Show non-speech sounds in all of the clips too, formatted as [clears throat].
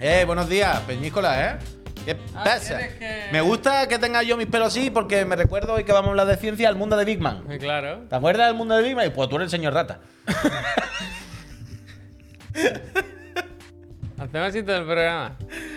Eh, buenos días, Peñícola, ¿eh? ¿Qué Ah, pasa? ¿quieres que- Me gusta que tenga yo mis pelos así porque me recuerdo hoy que vamos a hablar de ciencia al mundo de Big Man. Eh, Claro. ¿Te acuerdas del mundo de Big Man? Y Pues tú eres el señor rata. [laughs] Hacemos así todo el programa.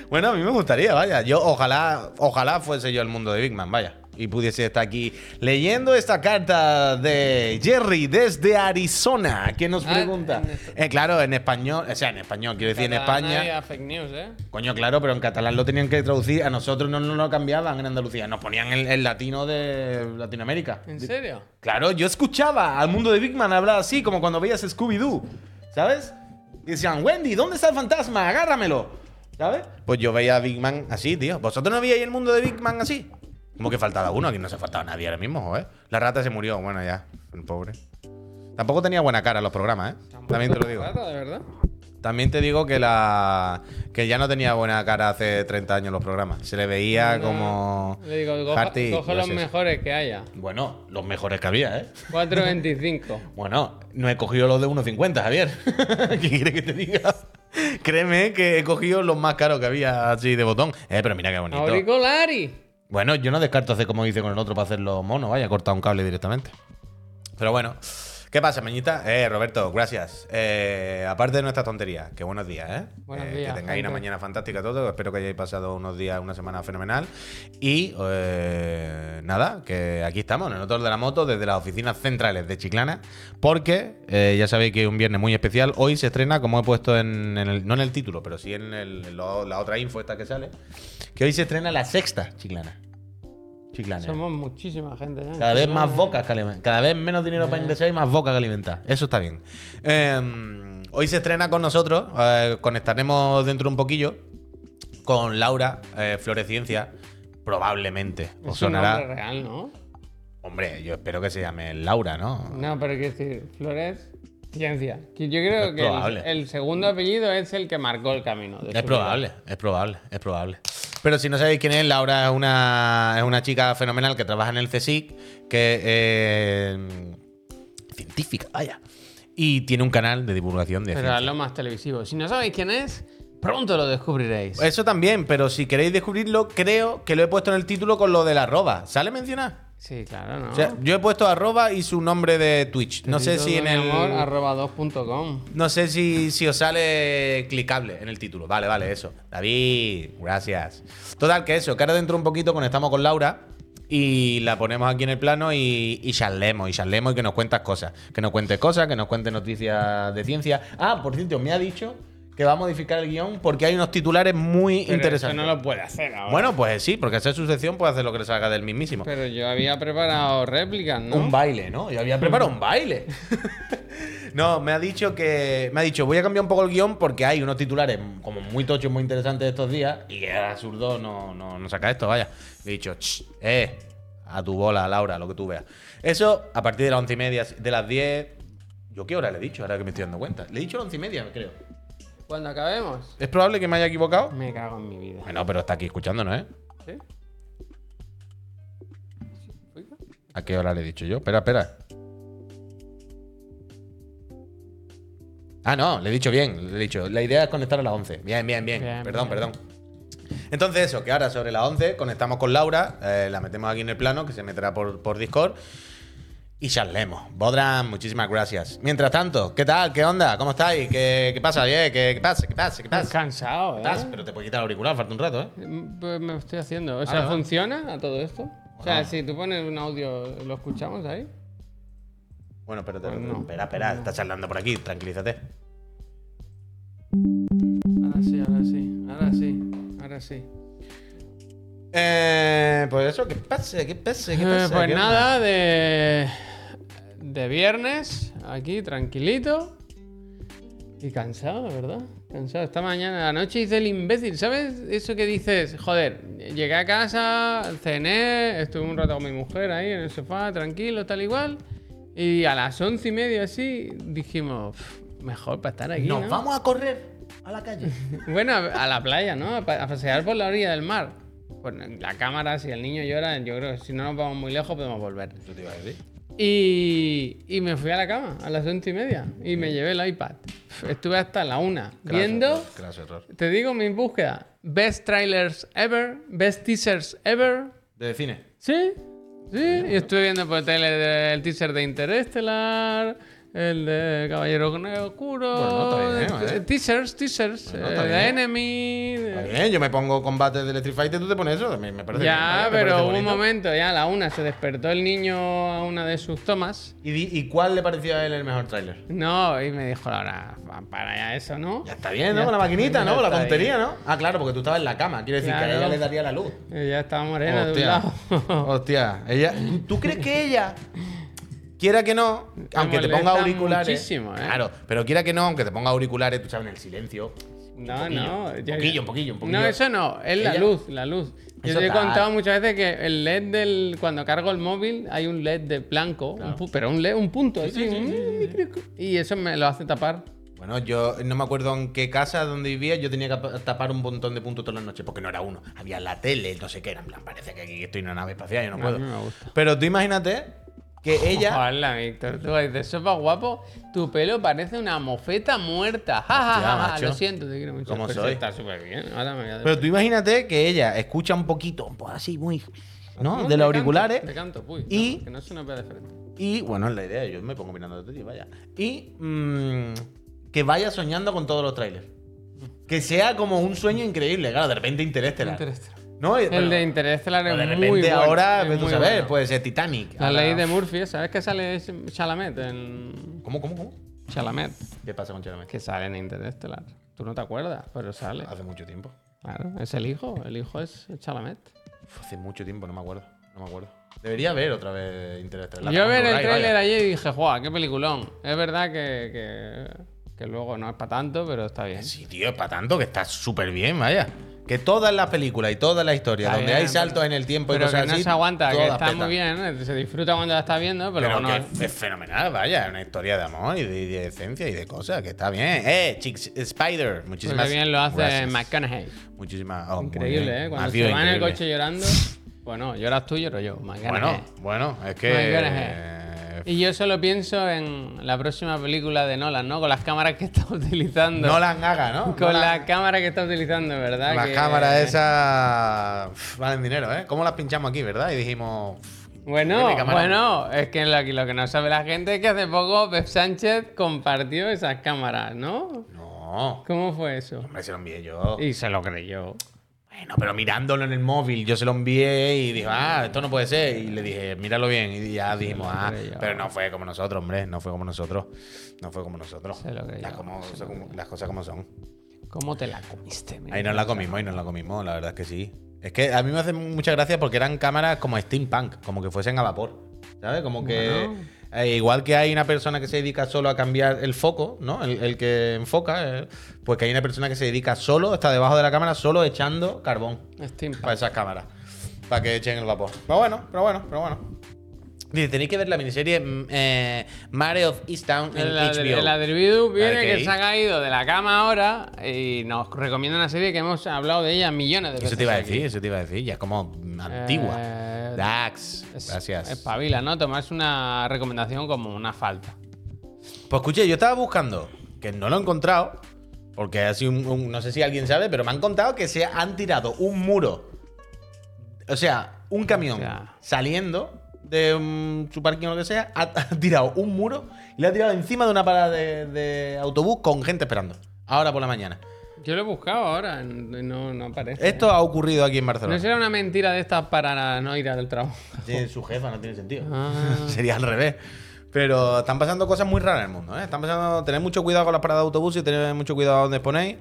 Bueno, a mí me gustaría, vaya. Yo ojalá, ojalá fuese yo el mundo de Big Man, vaya. Y pudiese estar aquí leyendo esta carta de Jerry desde Arizona, que nos Ah, pregunta. en esto- Eh, claro, en español, o sea, en español, quiero decir, en España. había fake news, ¿eh? Coño, claro, pero en catalán lo tenían que traducir. A nosotros no nos lo cambiaban en Andalucía. Nos ponían el, el latino de Latinoamérica. ¿En serio? Claro, yo escuchaba al mundo de Big Man hablar así, como cuando veías Scooby-Doo. ¿Sabes? Y decían, Wendy, ¿dónde está el fantasma? Agárramelo. ¿Sabes? Pues yo veía a Big Man así, tío. ¿Vosotros no veíais el mundo de Big Man así? Como que faltaba uno, aquí no se faltaba nadie ahora mismo, joder. La rata se murió, bueno, ya, el pobre. Tampoco tenía buena cara en los programas, ¿eh? También te lo digo. Rata, de verdad. También te digo que la que ya no tenía buena cara hace 30 años los programas. Se le veía No, como Le digo, coja- Harty, los mejores que haya. Bueno, los mejores que había, ¿eh? 4.25. [laughs] Bueno, no he cogido los de 1.50, Javier. [laughs] ¿Qué quieres que te diga? Créeme que he cogido los más caros que había así de botón. Eh, pero mira qué bonito. Auricolari. Bueno, yo no descarto hacer como hice con el otro para hacerlo mono, vaya, cortar un cable directamente. Pero bueno, ¿qué pasa, Meñita? Eh, Roberto, gracias. Eh, aparte de nuestra tontería, que buenos días, ¿eh? Buenos Eh, días, Que tengáis una mañana fantástica todo. Espero que hayáis pasado unos días, una semana fenomenal. Y eh, nada, que aquí estamos, nosotros de la moto, desde las oficinas centrales de Chiclana, porque ya sabéis que es un viernes muy especial. Hoy se estrena, como he puesto en, en el, no en el título, pero sí en, el- en lo- la otra info esta que sale, que hoy se estrena la sexta Chiclana. Chiclana. Somos muchísima gente. ¿eh? Cada vez más ¿eh? bocas que alimentar. Cada vez menos dinero para ingresar y más bocas que alimentar. Eso está bien. Eh, hoy se estrena con nosotros. eh, conectaremos dentro de un poquillo con Laura eh, Floreciencia. Probablemente. Es Os un sonará. nombre real, ¿no? Hombre, yo espero que se llame Laura, ¿no? No, pero quiero decir, Flores, ciencia. Yo creo Es que el, segundo apellido es el que marcó el camino. de Es probable, es probable, es probable. Pero si no sabéis quién es, Laura es una, es una chica fenomenal que trabaja en el CSIC, que eh, científica, vaya. Y tiene un canal de divulgación de. Pero hazlo más televisivo. Si no sabéis quién es, pronto lo descubriréis. Eso también, pero si queréis descubrirlo, creo que lo he puesto en el título con lo del arroba. ¿Sale mencionar? Sí, claro, ¿no? O sea, yo he puesto arroba y su nombre de Twitch. No sé si en el. Amor, arroba 2.com. No sé si, si os sale clicable en el título. Vale, vale, eso. David, gracias. Total, que eso, que ahora dentro de un poquito conectamos con Laura y la ponemos aquí en el plano y, y charlemos, y charlemos y que nos cuentas cosas. Que nos cuente cosas, que nos cuente noticias de ciencia. Ah, por cierto, me ha dicho que va a modificar el guion porque hay unos titulares muy Pero interesantes. Eso no lo puede hacer ahora. Bueno, pues sí, porque hacer su sección puede hacer lo que le salga del mismísimo. Pero yo había preparado réplicas, ¿no? Un baile, ¿no? Yo había preparado un baile. [laughs] no, me ha dicho que. Me ha dicho, voy a cambiar un poco el guion porque hay unos titulares como muy tochos, muy interesantes estos días. Y que absurdo no, no, no saca esto, vaya. Le he dicho, "Ch, eh, a tu bola, Laura, lo que tú veas. Eso, a partir de las once y media, de las 10. ¿Yo qué hora le he dicho? Ahora que me estoy dando cuenta. Le he dicho las once y media, creo. Cuando acabemos, ¿Es probable que me haya equivocado? me cago en mi vida. Bueno, pero está aquí escuchándonos, ¿eh? ¿Sí? ¿A qué hora le he dicho yo? Espera, espera. Ah, no, le he dicho bien. Le he dicho, la idea es conectar a las 11. Bien, bien, bien. Bien, perdón, bien. perdón. Entonces, eso, que ahora sobre las 11 conectamos con Laura, eh, la metemos aquí en el plano, que se meterá por, por Discord. Y charlemos. Bodran, muchísimas gracias. Mientras tanto, ¿qué tal? ¿Qué onda? ¿Cómo estáis? ¿Qué, qué pasa? Bien, ¿Qué, qué pasa? ¿Qué pasa? ¿Qué pasa? cansado, ¿eh? ¿Qué pasa? Pero te puedes quitar el auricular, falta un rato, ¿eh? Mm, Pues me estoy haciendo. O sea, Ah, ¿funciona a todo esto? O sea, si tú pones un audio, ¿lo escuchamos ahí? Bueno, espérate, Pues no. espera, espera, está charlando por aquí, tranquilízate. Ahora sí, ahora sí, ahora sí, ahora sí. Eh, pues eso, ¿qué pasa? ¿Qué pasa? ¿Qué Eh, pasa? pues ¿Qué onda? nada, de, de viernes, aquí tranquilito. Y cansado, la verdad. Cansado. Esta mañana, anoche hice el imbécil. ¿Sabes eso que dices? Joder, llegué a casa, cené, estuve un rato con mi mujer ahí en el sofá, tranquilo, tal igual. Y a las once y media así dijimos, "Pff, mejor para estar aquí. Nos ¿no?". vamos a correr a la calle. [laughs] Bueno, a la playa, ¿no? A pasear por la orilla del mar. Pues la cámara, si el niño llora, yo creo que si no nos vamos muy lejos podemos volver. Te iba a decir. Y, y me fui a la cama a las once y media y me llevé el iPad. Estuve hasta la una viendo. error, craso error. Te digo mi búsqueda. Best trailers ever. Best teasers ever. ¿De cine? Sí, sí. Y estuve viendo por tele el teaser de Interestelar, el de Caballero Oscuro. Bueno, está bien, eh. Teasers, teasers. Bueno, eh, de bien. Enemy. Está bien, yo me pongo combate de Street Fighter, tú te pones eso. Me, me parece bien, Ya, vaya, me pero hubo un momento, ya a la una se despertó el niño a una de sus tomas. ¿Y, di- ¿Y cuál le pareció a él el mejor tráiler? No, y me dijo, Laura, va, para ya eso, ¿no? Ya está bien, ¿no? Ya Con la está, maquinita, ¿no? Con la está tontería, ¿no? Ah, claro, porque tú estabas en la cama. Quiere decir que a Claro. ella le daría la luz. Eh, Ya estaba morena de un Hostia. lado. Hostia. Ella, ¿Tú crees que ella, quiera que no, aunque te ponga auriculares. ¿eh? Claro, pero quiera que no, aunque te ponga auriculares, tú sabes, en el silencio. No, poquillo, no. un poquillo, un poquillo, un poquillo. No, eso no. Es la Ella- luz, la luz. Yo te he contado muchas veces que el LED del. Cuando cargo el móvil hay un LED de blanco, un pero un LED, un punto así. sí, sí, Y eso me lo hace tapar. Bueno, yo no me acuerdo en qué casa donde vivía, yo tenía que ap- tapar un montón de puntos todas las noches, porque no era uno. Había la tele, no sé qué, era en plan, parece que aquí estoy en una nave espacial, yo no puedo. mí me gusta. Pero tú imagínate que ella. [laughs] Hola, Víctor. Tú dices, sopa guapo, tu pelo parece una mofeta muerta. Ja, ja, Hostia, ja, macho. Lo siento, te quiero mucho. ¿Cómo Pues soy? Está súper bien. Ahora me voy a Pero tú imagínate que ella escucha un poquito, pues así, muy. ¿No? De los auriculares. De canto, puy. Y- no, que no suena de frente. Y bueno, es la idea, yo me pongo mirando de ti, vaya. Y mm, que vaya soñando con todos los trailers. Que sea como un sueño increíble, claro, de repente Interestelar. Interestelar. ¿No? El de Interestelar es de muy repente bueno. ahora, es pues, tú muy sabes, bueno. puede ser Titanic. La ahora- ley de Murphy, ¿sabes que sale Chalamet en. ¿Cómo, cómo, cómo? Chalamet? ¿Qué pasa con Chalamet? Que sale en Interestelar. Tú no te acuerdas, pero sale. Hace mucho tiempo. Claro, es el hijo. El hijo es Chalamet. Hace mucho tiempo, no me acuerdo. No me acuerdo. Debería ver otra vez Interestelar. Yo ver el tráiler ayer y dije, ¡guau! ¡Qué peliculón! Es verdad que, que, que luego no es para tanto, pero está bien. Sí, tío, es para tanto que está súper bien, vaya. Que todas las películas y todas las historias Está donde bien, hay saltos en el tiempo y Pero cosas que no así, se aguanta, que está petan. muy bien, ¿no? se disfruta cuando la está viendo, pero, Pero no. que es fenomenal, vaya, una historia de amor y de, y de esencia y de cosas, que está bien. Eh, Chicks, Spider, muchísimas bien lo hace gracias. McConaughey. Muchísimas. oh, muy Increíble. ¿eh? Cuando se va en el increíble. coche llorando. Bueno, lloras tú, lloro yo. Bueno, McConaughey. bueno, es que. Y yo solo pienso en la próxima película de Nolan, ¿no? Con las cámaras que [laughs] está utilizando. no las haga, ¿no? Con No la las- cámara que está utilizando, ¿verdad? Las Que- cámaras esas valen dinero, ¿eh? ¿Cómo las pinchamos aquí, verdad? Y dijimos. Bueno, bueno, es que lo, lo que no sabe la gente es que hace poco Pep Sánchez compartió esas cámaras, ¿no? No, ¿Cómo fue eso? hombre, se lo envié yo. Y se lo creyó. Bueno, pero mirándolo en el móvil, yo se lo envié y dijo, ah, esto no puede ser. Y le dije, míralo bien. Y ya dijimos, ah, pero no fue como nosotros, hombre, no fue como nosotros. No fue como nosotros. Se lo creyó, Las, como- como- las cosas como son. ¿Cómo te la comiste? mi Ahí nos la comimos, ahí nos la comimos, la verdad es que sí. Es que a mí me hace mucha gracia porque eran cámaras como steampunk, como que fuesen a vapor. ¿Sabes? Como que. Bueno. Eh, igual que hay una persona que se dedica solo a cambiar el foco, ¿no? El, el que enfoca, eh, pues que hay una persona que se dedica solo, está debajo de la cámara, solo echando carbón para esas cámaras. Para que echen el vapor. Pero bueno, pero bueno, pero bueno. Dice, tenéis que ver la miniserie mm, eh, Mare of Easttown en El, Adri- HBO. el Adribidu viene Ok. que se ha caído de la cama ahora y nos recomienda una serie que hemos hablado de ella millones de veces. Eso te iba a aquí. decir, eso te iba a decir, ya como antigua. Eh, Dax, Es- gracias. Espabila, ¿no? Tomarse una recomendación como una falta. Pues escuché, yo estaba buscando, que no lo he encontrado, porque ha sido un, un- no sé si alguien sabe, pero me han contado que se han tirado un muro, o sea, un camión saliendo de um, su parking o lo que sea, ha, [laughs] ha tirado un muro y lo ha tirado encima de una parada de, de autobús con gente esperando, ahora por la mañana. Yo lo he buscado ahora no, no aparece. Esto ha ocurrido aquí en Barcelona. ¿No será una mentira de estas para no ir al trabajo? Tiene su jefa, no tiene sentido. Ah. [laughs] Sería al revés. Pero están pasando cosas muy raras en el mundo, ¿eh? Están pasando. Tened mucho cuidado con las paradas de autobús y tened mucho cuidado donde ponéis,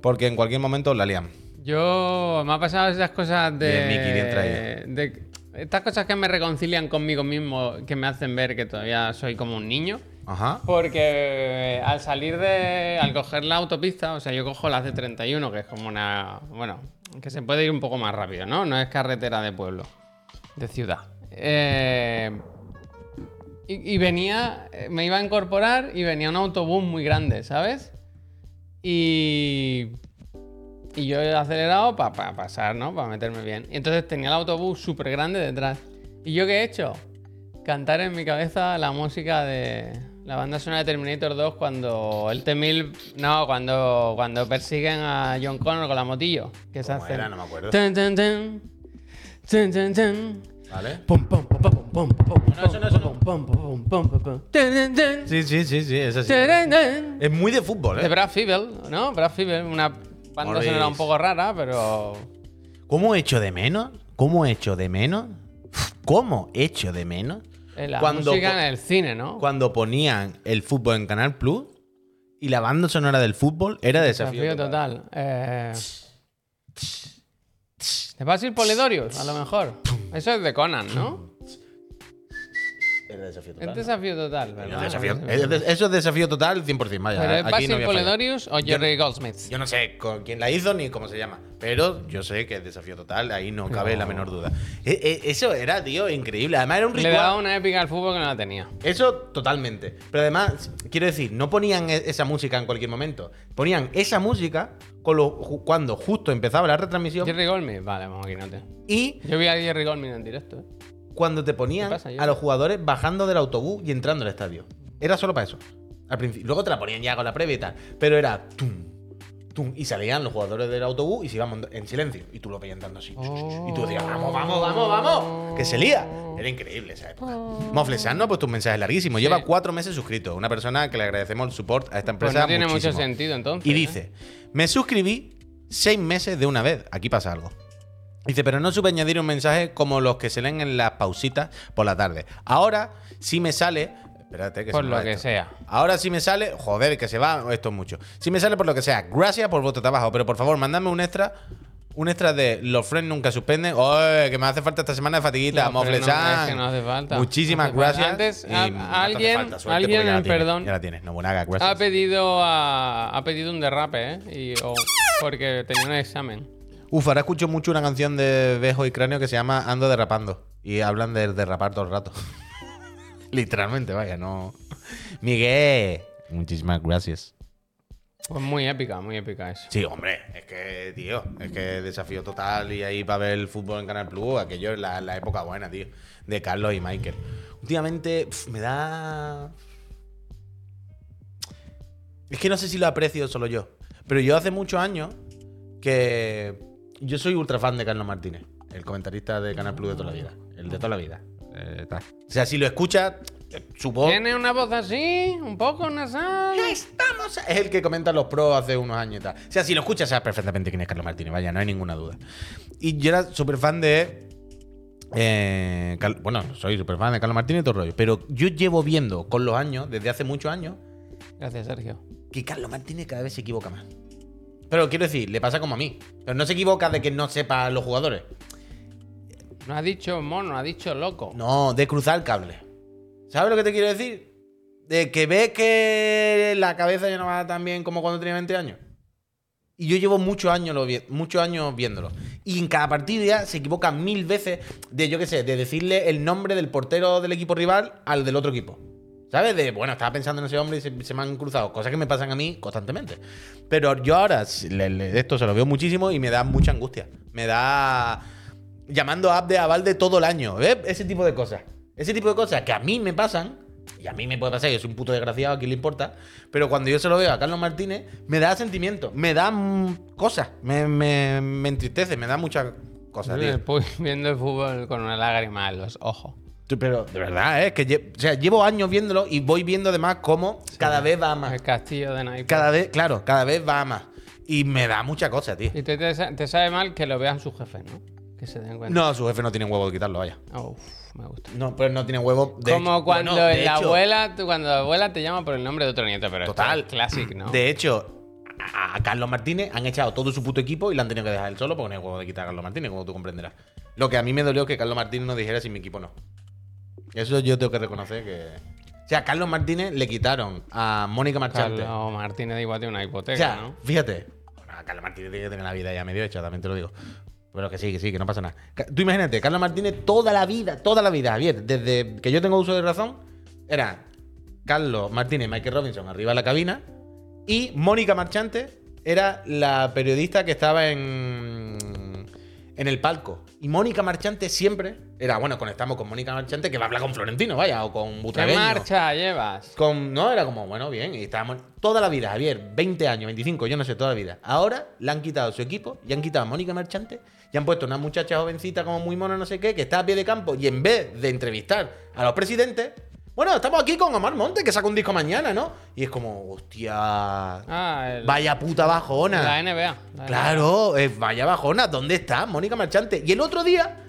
porque en cualquier momento os la lian. Yo me ha pasado esas cosas de, Bien, Miki, bien de estas cosas que me reconcilian conmigo mismo, que me hacen ver que todavía soy como un niño. Ajá. Porque al salir de. al coger la autopista, o sea, yo cojo la C31, que es como una. Bueno, que se puede ir un poco más rápido, ¿no? No es carretera de pueblo, de ciudad. Eh, y, y venía. Me iba a incorporar y venía un autobús muy grande, ¿sabes? Y. Y yo he acelerado para pasar, ¿no? Para meterme bien. Y entonces tenía el autobús súper grande detrás. ¿Y yo qué he hecho? Cantar en mi cabeza la música de, La banda sonora de Terminator 2 cuando el T-1000... No, cuando, cuando persiguen a John Connor con la motillo. Que se ¿Cómo hacen... era? No me acuerdo. Tan, tan, tan. Tan, tan, tan. ¿Vale? Pum, pum, pum, pum, pum, pum, No, eso no, eso no. pum, pum, pum, pum, pum. Sí, sí, sí, sí, es así. Es muy de fútbol, De ¿eh? Brad Fiebel, ¿no? Brad Fiebel, una banda Morris. sonora un poco rara, pero... ¿Cómo echo de menos? ¿Cómo echo de menos? ¿Cómo echo de menos? La Cuando música en el cine, ¿no? Cuando ponían el fútbol en Canal Plus y la banda sonora del fútbol era desafío, Desafío total. total. Eh... ¿Te vas a ir Polidorius? A lo mejor. Eso es de Conan, ¿no? Era desafío Es total. desafío total, ¿no? ¿verdad? Desafío- es de- eso es desafío total 100%. Vaya, ¿Pero es Basil no. Polidorius o Jerry Goldsmith? Yo no sé con quién la hizo ni cómo se llama, pero yo sé que es desafío total, ahí no cabe la menor duda. Eh, eh, eso era, tío, increíble. Además era un Le ritual. daba una épica al fútbol que no la tenía. Eso totalmente. Pero además, quiero decir, no ponían e- esa música en cualquier momento. Ponían esa música con lo- ju- cuando justo empezaba la retransmisión Jerry Goldsmith, vale, vamos aquí, no te. y Yo vi a Jerry Goldsmith en directo. ¿eh? Cuando te ponían a los jugadores bajando del autobús y entrando al estadio. Era solo para eso. Al principio. Luego te la ponían ya con la previa y tal. Pero era tum, tum, y salían los jugadores del autobús y se iban en silencio. Y tú lo veías entrando así. Y tú decías, vamos, vamos, vamos, vamos. Que se lía. Era increíble esa época. Moflesan no ha puesto un mensaje larguísimo. Lleva cuatro meses suscrito. Una persona que le agradecemos el support a esta Pues empresa. no tiene mucho sentido entonces. Y ¿eh? dice, me suscribí seis meses de una vez. Aquí pasa algo. Dice, pero no supe añadir un mensaje como los que se leen en las pausitas por la tarde. Ahora sí me sale... Espérate que Por se me lo que esto. sea. Ahora sí me sale... Joder, que se va esto es mucho. Sí me sale por lo que sea. Gracias por vuestro trabajo. Pero por favor, mandadme un extra... Un extra de los friends nunca suspenden. ¡Oye! Que me hace falta esta semana de fatiguita. No, pero no, es que no hace falta. Muchísimas No hace falta. gracias. Antes, y a- no te hace alguien- falta, suerte, alguien, porque ya la tienes, perdón. Ya la tienes. No, buenaga, gracias. Ha pedido, a- ha pedido un derrape, ¿eh? Y, o- porque tenía un examen. Uf, ahora escucho mucho una canción de Bejo y Cráneo que se llama Ando derrapando. Y hablan de derrapar todo el rato. [laughs] Literalmente, vaya, no. Miguel. Muchísimas gracias. Pues muy épica, muy épica eso. Sí, hombre, es que, tío, es que desafío total y ahí para ver el fútbol en Canal Plus, aquello es la, la época buena, tío, de Carlos y Michael. Últimamente pf, me da... Es que no sé si lo aprecio solo yo, pero yo hace muchos años que yo soy ultra fan de Carlos Martínez, el comentarista de Canal Plus de toda la vida, el de toda la vida. eh, tal. O sea, si lo escuchas, su voz... Tiene una voz así, un poco nasal. Estamos. Es el que comenta los pros hace unos años y tal. O sea, si lo escuchas, sabes perfectamente quién es Carlos Martínez, vaya, no hay ninguna duda. Y yo era súper fan de. eh, Cal- bueno, soy súper fan de Carlos Martínez y todo el rollo. Pero yo llevo viendo con los años, desde hace muchos años, Gracias, Sergio. que Carlos Martínez cada vez se equivoca más. Pero quiero decir, le pasa como a mí. Pero no se equivoca de que no sepa los jugadores. No ha dicho mono, ha dicho loco. No, de cruzar el cable. ¿Sabes lo que te quiero decir? De que ves que la cabeza ya no va tan bien como cuando tenía 20 años. Y yo llevo muchos años, lo vi- muchos años viéndolo. Y en cada partido ya se equivoca mil veces de, yo qué sé, de decirle el nombre del portero del equipo rival al del otro equipo. ¿Sabes? De, bueno, estaba pensando en ese hombre y se, se me han cruzado. Cosas que me pasan a mí constantemente. Pero yo ahora, le- le- esto se lo veo muchísimo y me da mucha angustia. Me da. Llamando a app de aval de todo el año. ¿Ves? Ese tipo de cosas. Ese tipo de cosas que a mí me pasan. Y a mí me puede pasar, yo soy un puto desgraciado, a quién le importa. Pero cuando yo se lo veo a Carlos Martínez, me da sentimiento, me da mm, cosas, me, me, me entristece, me da muchas cosas, tío. [laughs] Viendo el fútbol con una lágrima en los ojos. Pero de verdad, ¿eh? que lle- o sea, llevo años viéndolo y voy viendo además cómo cada vez va a más. El castillo de naipes. Cada vez, claro, cada vez va a más. Y me da mucha cosa, tío. Y te, te te sabe mal que lo vean sus jefes, ¿no? Que se den cuenta. No, su jefe no tiene huevo de quitarlo, vaya. Uf, me gusta. No, pero no tiene huevo de Como hecho- cuando bueno, de la hecho- abuela, tú- cuando la abuela te llama por el nombre de otro nieto, pero Total. es classic, ¿no? De hecho, a a Carlos Martínez han echado todo su puto equipo y le han tenido que dejar él solo porque no hay huevo de quitar a Carlos Martínez, como tú comprenderás. Lo que a mí me dolió es que Carlos Martínez no dijera si mi equipo no. Eso yo tengo que reconocer que. O sea, a Carlos Martínez le quitaron a Mónica Marchante. Carlos Martínez igual tiene una hipoteca, O sea, ¿no? fíjate. Bueno, a Carlos Martínez tiene que tener la vida ya medio hecha, también te lo digo. Pero que sí, que sí, que no pasa nada. Tú imagínate, Carlos Martínez toda la vida, toda la vida, Javier, desde que yo tengo uso de razón, era Carlos Martínez y Michael Robinson arriba de la cabina y Mónica Marchante era la periodista que estaba en, en el palco. Y Mónica Marchante siempre era, bueno, conectamos con Mónica Marchante que va a hablar con Florentino, vaya, o con ¿Qué Butragueño. marcha llevas? Con, no, era como, bueno, bien, y estábamos toda la vida, Javier, 20 años, 25, yo no sé, toda la vida. Ahora le han quitado su equipo y han quitado a Mónica Marchante y han puesto una muchacha jovencita como muy mona, no sé qué, que está a pie de campo y en vez de entrevistar a los presidentes, bueno, estamos aquí con Omar Monte, que saca un disco mañana, ¿no? Y es como, hostia, Ah, el- vaya puta bajona. la NBA. la Claro, eh, vaya bajona, ¿dónde está Mónica Marchante? Y el otro día,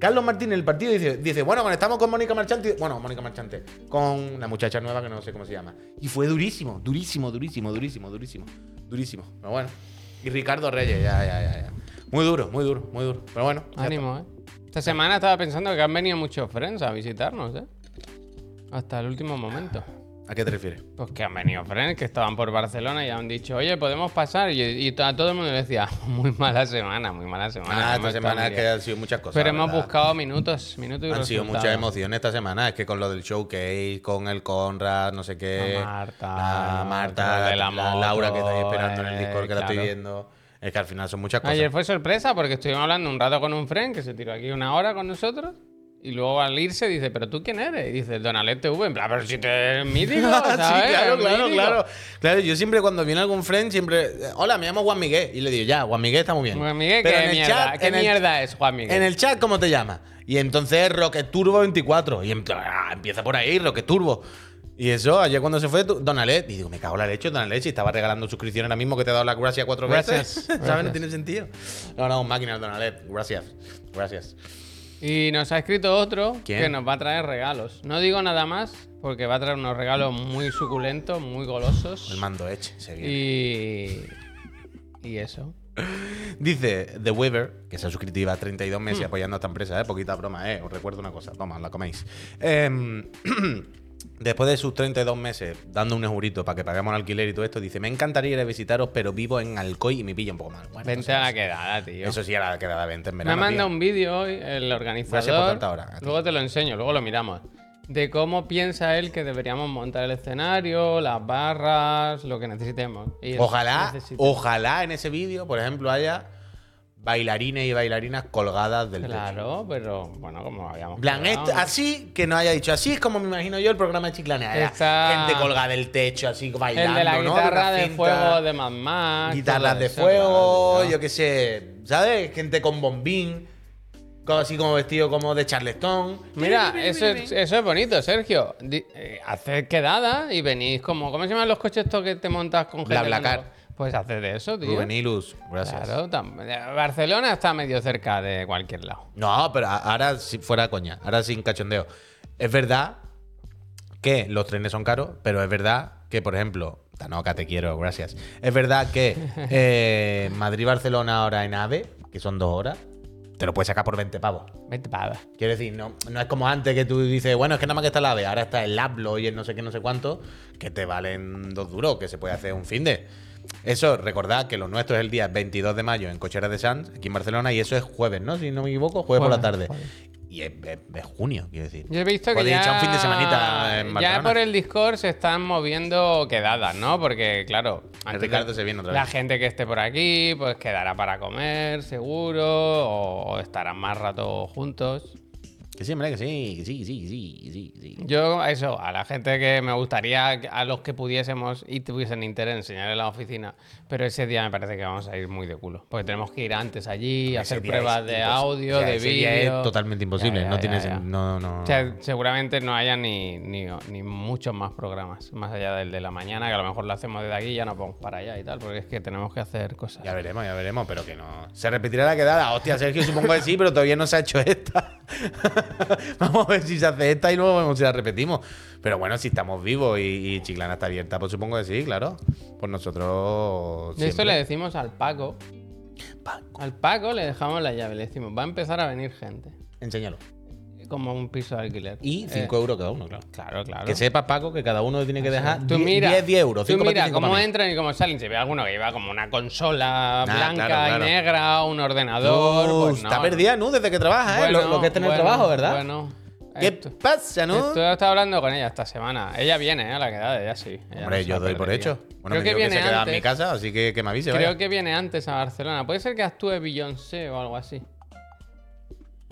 Carlos Martín en el partido dice, dice bueno, conectamos con Mónica Marchante, bueno, Mónica Marchante, con la muchacha nueva que no sé cómo se llama. Y fue durísimo, durísimo, durísimo, durísimo, durísimo, durísimo. Pero bueno. Y Ricardo Reyes, ya, ya, ya, ya. Muy duro, muy duro, muy duro. Pero bueno. Ánimo, ¿eh? Esta semana estaba pensando que han venido muchos friends a visitarnos, ¿eh? Hasta el último momento. ¿A qué te refieres? Pues que han venido friends que estaban por Barcelona y han dicho, oye, podemos pasar. Y, y a todo el mundo le decía, muy mala semana, muy mala semana. Ah, hemos esta semana es que bien". han sido muchas cosas. Pero hemos ¿verdad? buscado minutos, minutos y Han sido resultados. muchas emociones esta semana. Es que con lo del showcase, con el Conrad, no sé qué. La Marta, La Marta, de la, la Laura que ahí esperando en el eh, Discord que la estoy claro. viendo. Es que al final son muchas cosas. Ayer fue sorpresa porque estuvimos hablando un rato con un friend que se tiró aquí una hora con nosotros. Y luego al irse dice, ¿pero tú quién eres? Y dice, Donalet TV. En plan, pero si te eres [laughs] mítico, sí, ¿sabes? claro, Eres claro, mítico". claro. Claro, yo siempre cuando viene algún friend, siempre. Hola, me llamo Juan Miguel. Y le digo, ya, Juan Miguel está muy bien. Juan Miguel, Pero ¿qué en el mierda, chat- ¿qué en el- mierda es Juan Miguel? En el chat, ¿cómo te llamas? Y entonces Rocket Turbo 24. Y en ah, empieza por ahí, Rocket Turbo. Y eso, ayer cuando se fue, Donalet, y digo, me cago en la leche, Donalet, si estaba regalando suscripción ahora mismo que te he dado la gracia cuatro Gracias, veces. [laughs] ¿Sabes? No tiene sentido. No, no, máquina Donalet, gracias. Gracias. Y nos ha escrito otro ¿Quién? que nos va a traer regalos. No digo nada más porque va a traer unos regalos muy suculentos, muy golosos. El mando Edge, se viene. Y. Y eso. Dice The Weaver, que se ha suscrito y lleva 32 meses Hmm. apoyando a esta empresa, ¿eh? Poquita broma, ¿eh? Os recuerdo una cosa. Toma, la coméis. Em, [clears throat] después de sus 32 meses dando un eurito para que paguemos el alquiler y todo esto, dice: Me encantaría ir a visitaros, pero vivo en Alcoy y me pilla un poco mal. Bueno, Vente pues a la quedada, tío. Eso sí, a la quedada 20 en Me verano. manda tío. un vídeo hoy el organizador. Gracias por tanta hora. Luego te lo enseño, luego lo miramos. De cómo piensa él que deberíamos montar el escenario, las barras, lo que necesitemos. Y Ojalá, ojalá en ese vídeo, por ejemplo, haya bailarines y bailarinas colgadas del techo. Claro, pero bueno, como habíamos. ¿no? así que no haya dicho, así es como me imagino yo el programa de Chiclanea. Está- Gente colgada del techo, así bailando, El de la ¿no? guitarra de fuego de Mad Max. Guitarras de eso, fuego, claro, yo qué sé, ¿sabes? Gente con bombín, así como vestido como de Charleston. Mira, eso es, eso es bonito, Sergio. Eh, haced quedada y venís como. ¿Cómo se llaman los coches estos que te montas con gente? BlaBlaCar. Pues haced de eso, tío. Rubenilus, gracias. Claro, Barcelona está medio cerca de cualquier lado. No, pero ahora si fuera coña, ahora sin cachondeo. Es verdad que los trenes son caros, pero es verdad que, por ejemplo, Tanoca, te quiero, gracias. Es verdad que [laughs] eh, Madrid-Barcelona ahora en AVE, que son dos horas, te lo puedes sacar por 20 pavos. Vete para. Quiero decir, no, no es como antes que tú dices, bueno, es que nada más que está el AVE, ahora está el Lablo y el no sé qué, no sé cuánto, que te valen dos duros, que se puede hacer un fin de. Eso, recordad que lo nuestro es el día 22 de mayo en Cocheras de Sanz, aquí en Barcelona, y eso es jueves, ¿no? Si no me equivoco, jueves, por la tarde. jueves. Y es, es- es junio, quiero decir. Yo he visto que ya, echar un fin de semanita en ya por el Discord se están moviendo quedadas, ¿no? Porque, claro, antes Ricardo se viene otra la gente que esté por aquí, pues quedará para comer, seguro, o estarán más rato juntos. Que sí, hombre, que sí, que sí, que sí, sí, sí, sí. Yo, eso, a la gente que me gustaría, a los que pudiésemos y tuviesen interés, enseñarle la oficina, pero ese día me parece que vamos a ir muy de culo, porque tenemos que ir antes allí, hacer pruebas es de audio, o sea, de vídeo. Es totalmente imposible, Ya, ya, no tiene ya, ya. sen- No, no. O sea, seguramente no haya ni, ni, ni muchos más programas, más allá del de la mañana, que a lo mejor lo hacemos desde aquí y ya no podemos para allá y tal, porque es que tenemos que hacer cosas. Ya veremos, ya veremos, pero que no. ¿Se repetirá la quedada? Hostia, Sergio, supongo que sí, pero todavía no se ha hecho esta. [laughs] Vamos a ver si se hace esta y luego vemos si la repetimos. Pero bueno, si estamos vivos y, y Chiclana está abierta, pues supongo que sí, claro. Pues nosotros. De esto le decimos al Paco, Paco, al Paco le dejamos la llave, le decimos, va a empezar a venir gente, Enséñalo. como un piso de alquiler. Y Eh, 5 euros cada uno, claro. Claro, claro. Que sepa, Paco, que cada uno tiene que dejar Tú 10, mira, 10, 10 euros. Tú 5 mira cómo entran y cómo salen. Se ve alguno que lleva como una consola Nah, blanca claro, claro. y negra, un ordenador. Pues no. está perdida, ¿no? Desde que trabaja, ¿eh? Lo, que es tener bueno, trabajo, ¿verdad? Bueno. ¿Qué esto- pasa, no? Esto he estado hablando con ella esta semana. Ella viene, ¿eh? A la quedada, ella sí. Ella Hombre, no yo doy por hecho. Bueno, Creo me que viene se queda en mi antes. casa, así que que me avise, Creo vaya. que viene antes a Barcelona. Puede ser que actúe Beyoncé o algo así.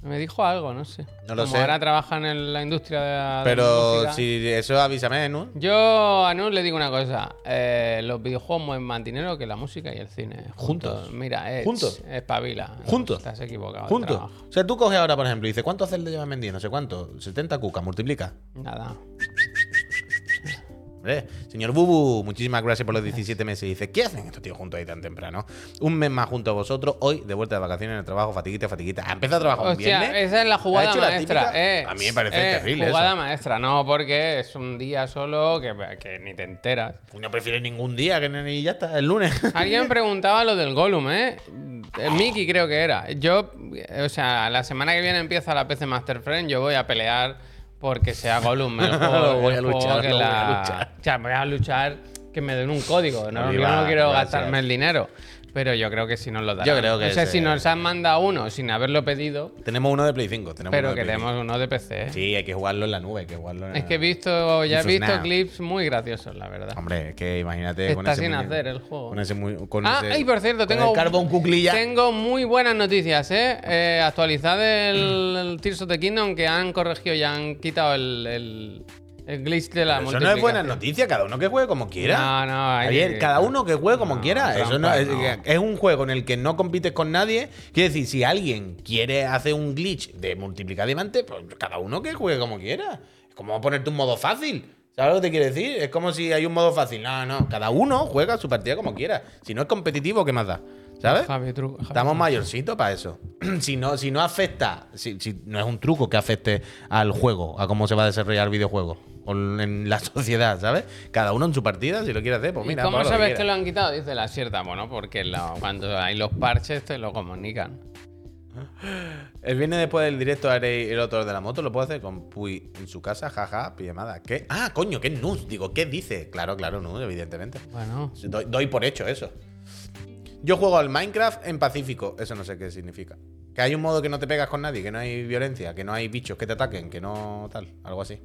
Me dijo algo, no sé. No lo Como sé. ahora trabajan en la industria de la, de Pero si eso avísame, ¿no? Yo a le digo una cosa. eh, los videojuegos mueven más dinero que la música y el cine. Juntos. Mira, es, Juntos. espabila. Juntos. Estás equivocado. Juntos. O sea, tú coges ahora, por ejemplo, y dices, ¿cuántos Zelda llevan vendiendo? No sé cuánto. 70 cucas, multiplica. Nada. Hombre, señor Bubu, muchísimas gracias por los 17 meses. Dice, ¿qué hacen estos tíos juntos ahí tan temprano? Un mes más junto a vosotros, hoy de vuelta de vacaciones en el trabajo, fatiguita, fatiguita. ¿Ha empezado a trabajar un viernes? esa es la ¿Ha jugada la maestra. eh. A mí me parece Eh, terrible Jugada eso. maestra, no, porque es un día solo que, que ni te enteras. No prefieres ningún día que ni ya está, el lunes. [laughs] Alguien preguntaba lo del Gollum, ¿eh? Eh, Mickey creo que era. Yo, eh, o sea, la semana que viene empieza la PC Master Friend, yo voy a pelear porque sea Gollum el [laughs] juego, voy a luchar, voy a luchar. O sea, voy a luchar que me den un código. No, yo no quiero gracias. gastarme el dinero. Pero yo creo que si nos lo dan. Yo creo que O sea, ese- si nos han mandado uno sin haberlo pedido, tenemos uno de Play 5. Tenemos pero uno Play queremos uno de PC. ¿eh? 5. Sí, hay que jugarlo en la nube, hay que jugarlo en Es que he visto, ya he visto nada. clips muy graciosos, la verdad. Hombre, es que imagínate con Está ese sin hacer el juego. Con ese muy, con Ah, ese- y por cierto, con tengo, el Carbon Cuclilla. tengo muy buenas noticias, ¿eh? Eh, actualizad el, el Tears of the Kingdom que han corregido y han quitado el, el, el glitch de la Eso no es buena noticia, cada uno que juegue como quiera. No, no, hay Ayer, que- cada uno que juegue como No, quiera. Eso no, es, no. es un juego en el que no compites con nadie. Quiere decir, si alguien quiere hacer un glitch de multiplicar diamantes, pues cada uno que juegue como quiera. Es como ponerte un modo fácil. ¿Sabes lo que te quiero decir? Es como si hay un modo fácil. No, no. Cada uno juega su partida como quiera. Si no es competitivo, ¿qué más da? ¿Sabes? Javi, tru- Javi. Estamos mayorcitos para eso. [clears throat] si, no, si no afecta, si, si no es un truco que afecte al juego, a cómo se va a desarrollar el videojuego o en la [laughs] sociedad, ¿sabes? Cada uno en su partida, si lo quiere hacer, pues ¿Y mira. cómo sabes que que lo han quitado? Dice la cierta. Bueno, porque cuando hay los parches te lo comunican. [gasps] El viernes después del directo haré el otro de la moto, lo puedo hacer con Puy en su casa, jaja, pijamada. ¿Qué? Ah, coño, ¿qué es Nus? Digo, ¿qué dice? Claro, claro, Nus, evidentemente. Bueno, doy por hecho eso. Yo juego al Minecraft en Pacífico. Eso no sé qué significa. Que hay un modo que no te pegas con nadie, que no hay violencia, que no hay bichos que te ataquen, que no tal, algo así.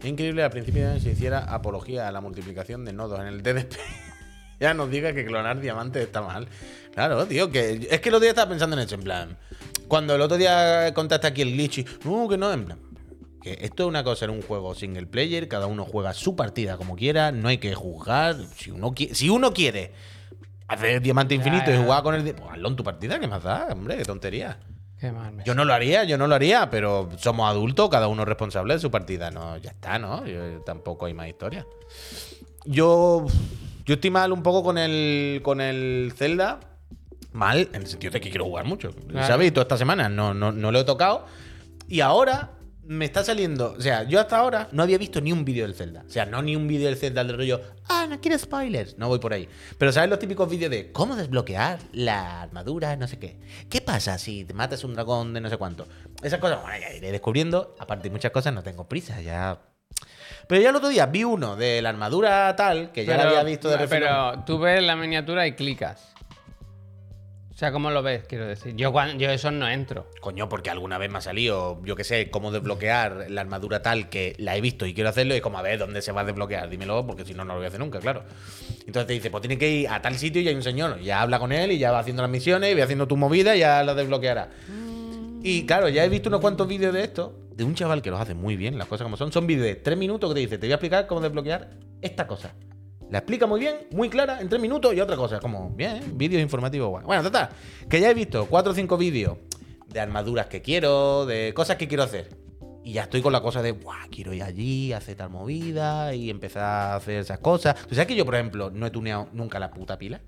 Es increíble al principio se hiciera apología a la multiplicación de nodos en el DDP. [laughs] ya nos diga que clonar diamantes está mal. Claro, tío, que es que el otro día estaba pensando en eso, en plan. Cuando el otro día contaste aquí el glitch y, no, que no, en plan. Que esto es una cosa en un juego single player, cada uno juega su partida como quiera, no hay que juzgar. Si uno, si uno quiere hacer diamante infinito y ya. jugar con el. Pues hazlo en tu partida, ¿qué más da? Hombre, qué tontería. qué mal me Yo no lo haría, yo no lo haría, pero somos adultos, cada uno es responsable de su partida. No, ya está, ¿no? Yo- tampoco hay más historia. Yo. Yo estoy mal un poco con el. con el Zelda. Mal, en el sentido de que quiero jugar mucho. Claro. ¿Sabéis? Toda esta semana no, no, no lo he tocado. Y ahora me está saliendo. O sea, yo hasta ahora no había visto ni un vídeo del Zelda. O sea, no ni un vídeo del Zelda del rollo. Ah, no quiero spoilers. No voy por ahí. Pero ¿sabes los típicos vídeos de cómo desbloquear la armadura, no sé qué? ¿Qué pasa si te matas un dragón de no sé cuánto? Esas cosas, bueno, ya iré descubriendo. Aparte de muchas cosas, no tengo prisa. Ya. Pero ya el otro día vi uno de la armadura tal, que ya la había visto de refilón. Pero tú ves la miniatura y clicas. O sea, ¿cómo lo ves? Quiero decir. Yo, cuando, yo eso no entro. Coño, porque alguna vez me ha salido, yo que sé, cómo desbloquear la armadura tal que la he visto y quiero hacerlo y como a ver dónde se va a desbloquear, dímelo, porque si no, no lo voy a hacer nunca, claro. Entonces te dice, pues tiene que ir a tal sitio y hay un señor, ya habla con él y ya va haciendo las misiones y va haciendo tu movida y ya lo desbloqueará. Y claro, ya he visto unos cuantos vídeos de esto, de un chaval que los hace muy bien, las cosas como son. Son vídeos de tres minutos que te dice, te voy a explicar cómo desbloquear esta cosa. La explica muy bien, muy clara, en tres minutos y otra cosa. Como, bien, vídeos informativos guay. Bueno, total, que ya he visto cuatro o cinco vídeos de armaduras que quiero, de cosas que quiero hacer. Y ya estoy con la cosa de, Buah, quiero ir allí, hacer tal movida y empezar a hacer esas cosas. ¿Tú sabes que yo, por ejemplo, no he tuneado nunca la puta pila?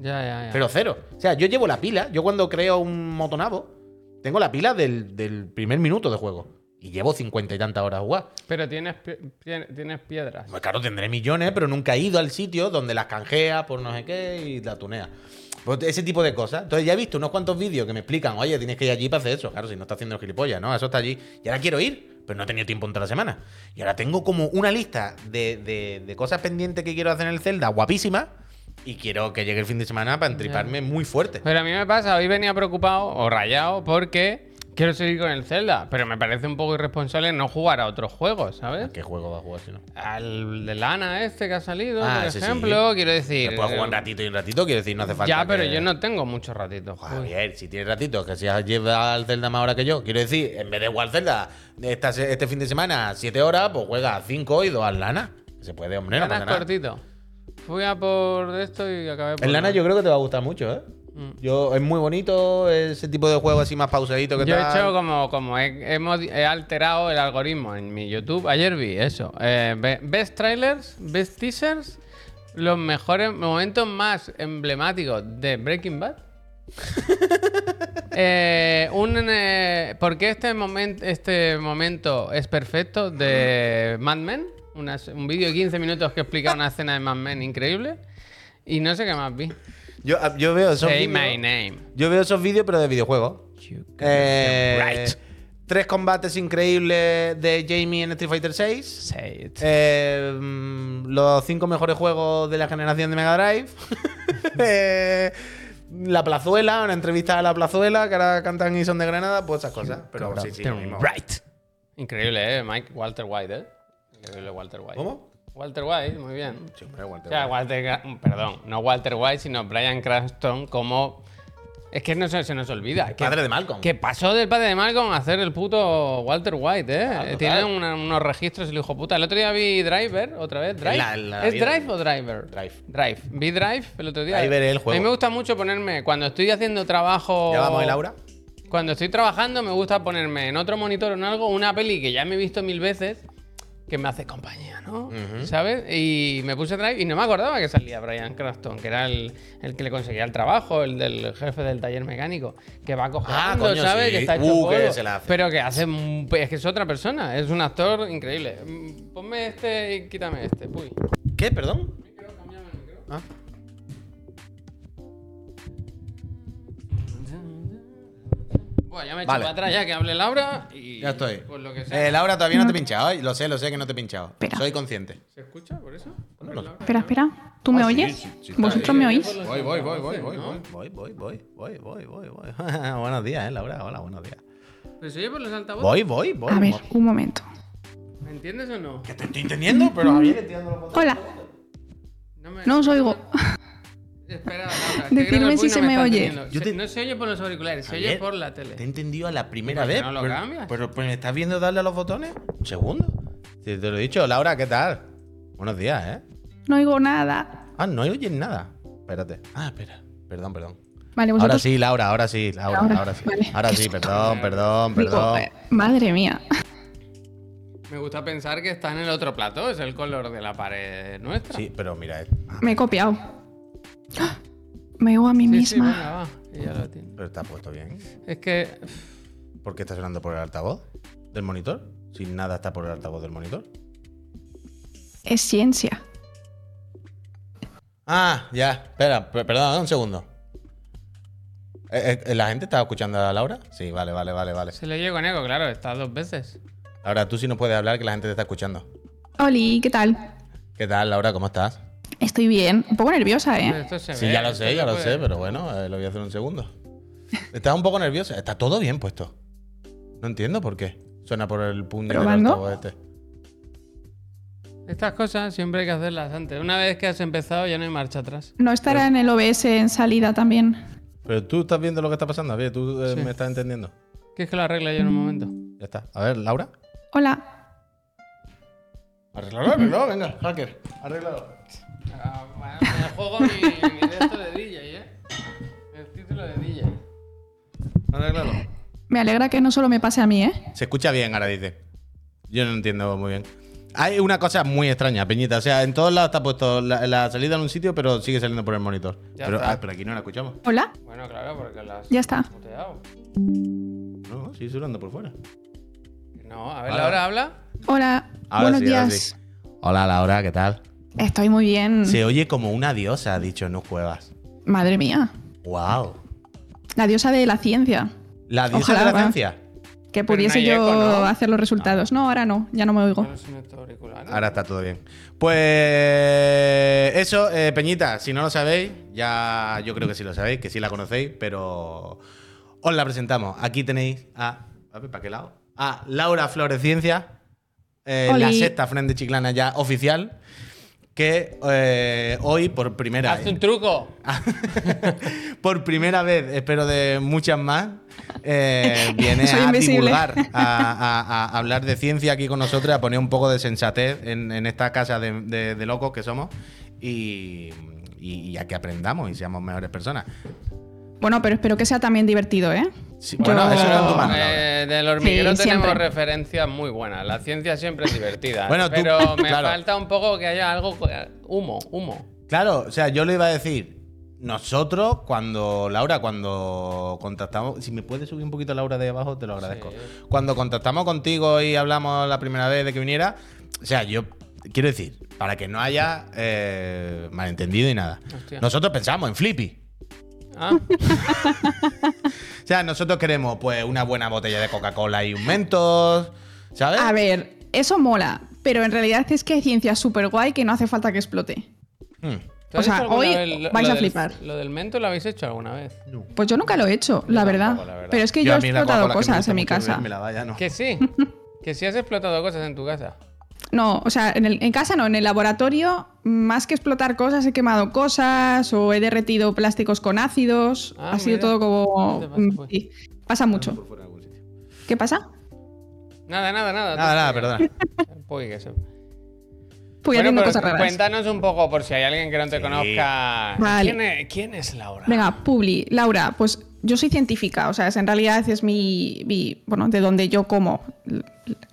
Ya, ya, ya. Pero cero. O sea, yo llevo la pila. Yo cuando creo un motonavo, tengo la pila del, del primer minuto de juego. Y llevo cincuenta y tantas horas a jugar. Pero tienes, tienes piedras. Pues claro, tendré millones, pero nunca he ido al sitio donde las canjea por no sé qué y la tunea. Pues ese tipo de cosas. Entonces ya he visto unos cuantos vídeos que me explican, oye, tienes que ir allí para hacer eso. Claro, si no está haciendo gilipollas, ¿no? Eso está allí. Y ahora quiero ir, pero no he tenido tiempo en toda la semana. Y ahora tengo como una lista de, de- de cosas pendientes que quiero hacer en el Zelda, guapísima. Y quiero que llegue el fin de semana para entriparme muy fuerte. Pero a mí me pasa, hoy venía preocupado o rayado porque quiero seguir con el Zelda, pero me parece un poco irresponsable no jugar a otros juegos, ¿sabes? ¿Qué juego va a jugar si no? Al de Lana este que ha salido, Ah, por sí. ejemplo, quiero decir. Se puede jugar un ratito y un ratito, quiero decir, no hace falta. Ya, pero que- yo no tengo muchos ratitos. Javier, si tienes ratito, que si has llevado al Zelda más hora que yo, quiero decir, en vez de jugar Zelda esta se- este fin de semana, 7 horas, pues juega 5 y 2 al lana. Se puede, hombre, no Lana pasa es nada. cortito. Fui a por esto y acabé por. El lana yo creo que te va a gustar mucho, ¿eh? Mm. Yo, es muy bonito ese tipo de juego así más pausadito que Yo he tal. hecho como, como he, he he alterado el algoritmo en mi YouTube. Ayer vi eso. eh, be- best trailers, best teasers, los mejores momentos más emblemáticos de Breaking Bad. [laughs] Eh, un, eh, ¿Por qué este, este momento es perfecto de Mad Men? Un vídeo de 15 minutos que explica una escena de Mad Men increíble. Y no sé qué más vi. Yo, yo veo esos Say vídeos. my name. Yo veo esos vídeos, pero de videojuegos. You Eh, right. Tres combates increíbles de Jamie en Street Fighter 6. Say it. Eh, mm, los cinco mejores juegos de la generación de Mega Drive. [laughs] Eh, la plazuela, una entrevista a la plazuela, que ahora cantan y son de Granada, pues esas cosas. Pero sí, sí. Right. Increíble, ¿eh? Mike Walter White, ¿eh? Increíble Walter White. ¿Cómo? Walter White, muy bien. Sí, hombre, Walter O sea. Walter, perdón, no Walter White, sino Brian Cranston como... Es que no se, se nos olvida. Que, Padre de Malcolm. que pasó del padre de Malcolm a hacer el puto Walter White, ¿eh? total. Tiene una- unos registros el hijo puta. El otro día vi Driver, otra vez. Drive. La- la ¿Es vida- Drive o Driver? Drive. Drive. Vi Drive el otro día. Driver es el juego. A mí me gusta mucho ponerme, cuando estoy haciendo trabajo... ¿Ya vamos, Laura? Cuando estoy trabajando me gusta ponerme en otro monitor o en algo una peli que ya me he visto mil veces que me hace compañía, ¿no? ¿Sabes? Y me puse Drive y no me acordaba que salía Brian Cranston, que era el, el que le conseguía el trabajo, el del jefe del taller mecánico, que va Ah, coño, ¿sabes? sí. Que está hecho Uh, que se la hace. Pero que hace... Es que es otra persona, es un actor increíble. Mm, Ponme este y quítame este, uy. ¿Qué? ¿Perdón? Ah. Bueno, ya me he Vale. para atrás ya que hable Laura y... Ya estoy. Pues lo que sea. Eh, Laura, todavía no te he pinchado. ¿eh? Lo sé, lo sé que no te he pinchado. Espera. Soy consciente. ¿Se escucha por eso? No, no. Espera, espera. ¿Tú me Ah, sí, oyes? sí, ¿Vosotros ahí. me oís? Voy, voy, voy, voy, voy, ¿no? voy, voy, voy, voy, voy, voy, voy. [laughs] buenos días, eh, Laura. Hola, buenos días. ¿Pero se oye por los altavoces? Voy, voy, voy. A ver, voy. un momento. ¿Me entiendes o no? Que te estoy entendiendo, pero Javier, entiendo los. Hola, No, me... no os oigo. Espera, Laura. Decidme si se me está oye. Yo te- No se oye por los auriculares, se oye por la tele. Te he entendido a la primera ¿Por qué vez. no lo pero, cambias? pero, pues, ¿me estás viendo darle a los botones? Un segundo. Te lo he dicho. Laura, ¿qué tal? Buenos días, ¿eh? No oigo nada. Ah, no oyes nada. Espérate. Ah, espera. Perdón, perdón. Vale, Ahora sí, Laura, ahora sí, Laura, Ahora, ahora, sí. vale. Ahora sí, perdón, perdón, Digo, perdón. eh, madre mía. Me gusta pensar que está en el otro plato, es el color de la pared nuestra. Sí, pero mira, eh, Me he copiado. ¡Ah! Me oigo a mí Sí, sí, misma. venga, va. que ya lo tiene. pero está puesto bien. Es que. ¿Por qué está sonando por el altavoz del monitor? Si nada está por el altavoz del monitor. Es ciencia. Ah, ya. Espera, per- perdón, un segundo. Eh, eh, ¿La gente estaba escuchando a Laura? Sí, vale, vale, vale, vale. Se le oye con eco, claro, está dos veces. Laura, tú sí no puedes hablar que la gente te está escuchando. Oli, ¿qué tal? ¿Qué tal, Laura? ¿Cómo estás? Estoy bien. Un poco nerviosa, ¿eh? Sí, ve, ya lo sé, ya lo puede- sé, pero bueno, eh, lo voy a hacer un segundo. Estás un poco nerviosa. Está todo bien puesto. No entiendo por qué. Suena por el puño del este. Estas cosas siempre hay que hacerlas antes. Una vez que has empezado ya no hay marcha atrás. No estará en el OBS en salida también. Pero tú estás viendo lo que está pasando, Javier. Tú eh, Sí. me estás entendiendo. ¿Quieres que lo arregle yo en un momento? Ya está. A ver, Laura. Hola. Arréglalo, arréglalo, venga, hacker. Arréglalo. Ah, bueno, me juego mi, mi de esto de DJ, ¿eh? El título de DJ. Me alegra que no solo me pase a mí, ¿eh? Se escucha bien, ahora dice. Yo no entiendo muy bien. Hay una cosa muy extraña, Peñita. O sea, en todos lados está puesto la, la salida en un sitio, pero sigue saliendo por el monitor. Ya Pero, está. ah, pero aquí no la escuchamos. Hola. Bueno, claro, porque las Ya está. muteado. No, no, sigue sonando por fuera. No, a ver, Ahora- Laura habla. Hola. Ahora Buenos sí, ahora días. sí. Hola, Laura, ¿qué tal? Estoy muy bien. Se oye como una diosa, ha dicho No Cuevas. Madre mía. ¡Wow! La diosa de la ciencia. La diosa Ojalá, de la ciencia. Que pudiese no yo eco, ¿no? hacer los resultados. No, ahora no. Ya no me oigo. Ahora está todo bien. Pues eso, eh, Peñita, si no lo sabéis, ya yo creo que sí lo sabéis, que sí la conocéis, pero os la presentamos. Aquí tenéis a. A ver, ¿para qué lado? A Laura Floresciencia, eh, la sexta Friend de Chiclana ya oficial, que eh, hoy por primera Haz un truco. [laughs] por primera vez, espero de muchas más, eh, [laughs] viene Soy a invisible. divulgar, a, [laughs] a- a hablar de ciencia aquí con nosotros, a poner un poco de sensatez en, en esta casa de, de- de locos que somos y, y- y a que aprendamos y seamos mejores personas. Bueno, pero espero que sea también divertido, ¿eh? Sí, bueno, Yo- eso era tu mano. Eh, del hormiguero Sí, tenemos siempre. referencias muy buenas. La ciencia siempre es divertida. [laughs] Bueno, tú- pero me claro. falta un poco que haya algo. Humo, humo. Claro, o sea, yo le iba a decir, nosotros cuando, Laura, cuando contactamos, si me puedes subir un poquito Laura de abajo, te lo agradezco. Sí. Cuando contactamos contigo y hablamos la primera vez de que viniera, o sea, yo quiero decir, para que no haya eh, malentendido y nada. Hostia. Nosotros pensamos en Flippy. Ah, [laughs] O sea, nosotros queremos pues una buena botella de Coca-Cola y un Mentos, ¿sabes? A ver, eso mola, pero en realidad es que hay ciencia súper guay que no hace falta que explote. Hmm. ¿tú O sea, hoy vez vais lo a del- flipar. ¿Lo del mento lo habéis hecho alguna vez? Pues yo nunca lo he hecho, la, verdad. tampoco, la verdad. Pero es que yo, he explotado cosas en mi casa. la vaya, no. Que sí. que sí has explotado cosas en tu casa. No, o sea, en, el- en casa no, en el laboratorio, más que explotar cosas, he quemado cosas o he derretido plásticos con ácidos. Ah, ha sido mira. todo como. ¿Qué te pasa, pues? sí, pasa mucho. ¿Qué pasa? Nada, nada, nada. Nada, nada, perdona. [laughs] Uy, que se- Pues Bueno, haciendo pero cosas raras. Cuéntanos un poco, por si hay alguien que no te Sí. conozca. Vale. ¿Quién, es, quién es Laura? Venga, Publi, Laura, pues yo soy científica, o sea, es, en realidad es mi, mi- Bueno, de donde yo como.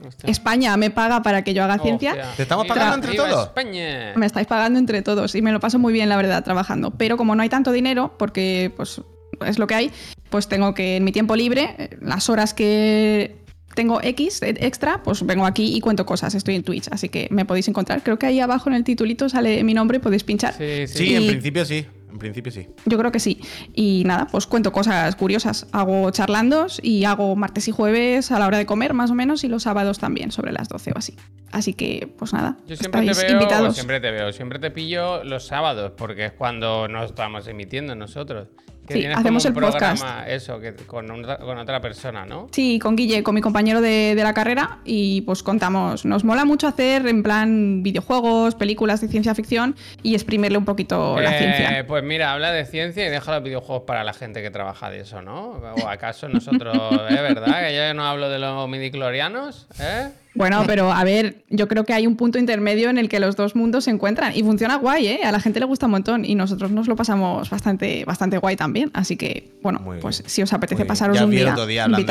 Hostia. España me paga para que yo haga ciencia. Hostia. ¿Te estamos Viva- pagando entre viva todos? España. Me estáis pagando entre todos y me lo paso muy bien, la verdad, trabajando. Pero como no hay tanto dinero, porque pues es lo que hay, pues tengo que en mi tiempo libre, las horas que tengo X extra, pues vengo aquí y cuento cosas. Estoy en Twitch, así que me podéis encontrar. Creo que ahí abajo en el titulito sale mi nombre, podéis pinchar. Sí, sí. Sí, en principio sí. En principio sí. Yo creo que sí. Y nada, pues cuento cosas curiosas. Hago charlandos y hago martes y jueves a la hora de comer, más o menos, y los sábados también, sobre las 12 o así. Así que, pues nada, Yo siempre te veo, invitados. siempre te veo, siempre te pillo los sábados, porque es cuando nos estamos emitiendo nosotros. Que Sí, hacemos como un el podcast. programa, eso, que con, otra- con otra persona, ¿no? Sí, con Guille, con mi compañero de, de la carrera, y pues contamos. Nos mola mucho hacer en plan videojuegos, películas de ciencia ficción y exprimirle un poquito la Eh, ciencia. Pues mira, habla de ciencia y deja los videojuegos para la gente que trabaja de eso, ¿no? ¿O acaso nosotros, [laughs] eh, verdad? Que yo no hablo de los midiclorianos, ¿eh? Bueno, pero a ver, yo creo que hay un punto intermedio en el que los dos mundos se encuentran y funciona guay, ¿eh? A la gente le gusta un montón y nosotros nos lo pasamos bastante, bastante guay también. Así que, bueno, Muy pues bien. si os apetece pasaros ya un día, otro día hablando de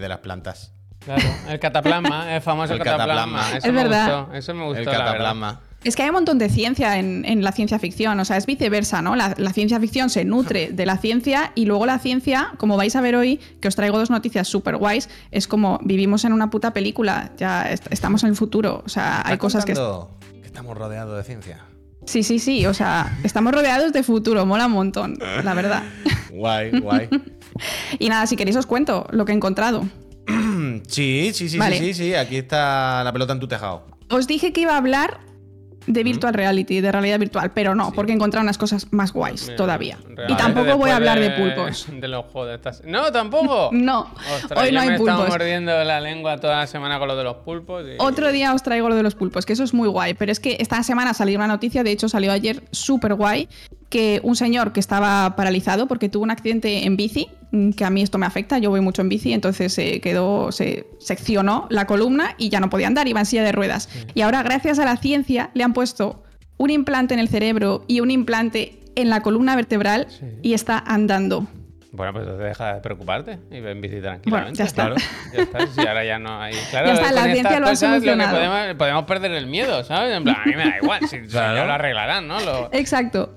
de las plantas. Claro, el cataplasma, el famoso El cataplasma. cataplasma. Eso Es me verdad. gustó, eso me gustó, el la verdad. cataplasma. Es que hay un montón de ciencia en, en la ciencia ficción, o sea, es viceversa, ¿no? La, la ciencia ficción se nutre de la ciencia y luego la ciencia, como vais a ver hoy, que os traigo dos noticias súper guays, es como vivimos en una puta película, ya est- estamos en el futuro, o sea, hay ¿Estás cosas que... que estamos rodeados de ciencia. Sí, sí, sí, o sea, estamos rodeados de futuro, mola un montón, la verdad. [laughs] Guay, guay. [laughs] Y nada, si queréis os cuento lo que he encontrado. [clears throat] sí, sí, sí, Vale. sí, sí, sí. Aquí está la pelota en tu tejado. Os dije que iba a hablar de virtual reality, de realidad virtual, pero no, porque he encontrado unas cosas más guays Mira, todavía. Y tampoco voy a hablar de pulpos. [laughs] De los juegos de estas. No, tampoco. [laughs] No, Ostras, hoy no hay me pulpos. mordiendo la lengua toda la semana con lo de los pulpos. y- Otro día os traigo lo de los pulpos, que eso es muy guay, pero es que esta semana salió una noticia, de hecho salió ayer súper guay, que un señor que estaba paralizado porque tuvo un accidente en bici, mm, que a mí esto me afecta, yo voy mucho en bici, entonces se quedó, se seccionó la columna y ya no podía andar, iba en silla de ruedas. Y ahora gracias a la ciencia le han puesto un implante en el cerebro y un implante en la columna vertebral Sí. y está andando. Bueno, pues entonces deja de preocuparte y ve en bici tranquilamente. Bueno, ya está. Claro, ya está. Si ahora ya no hay. [laughs] Claro, Ya está, con la ciencia lo ha lo solucionado. podemos, podemos perder el miedo, ¿sabes? En plan, a mí me da igual. Si, si Claro. ya lo arreglarán, ¿no? Lo- Exacto.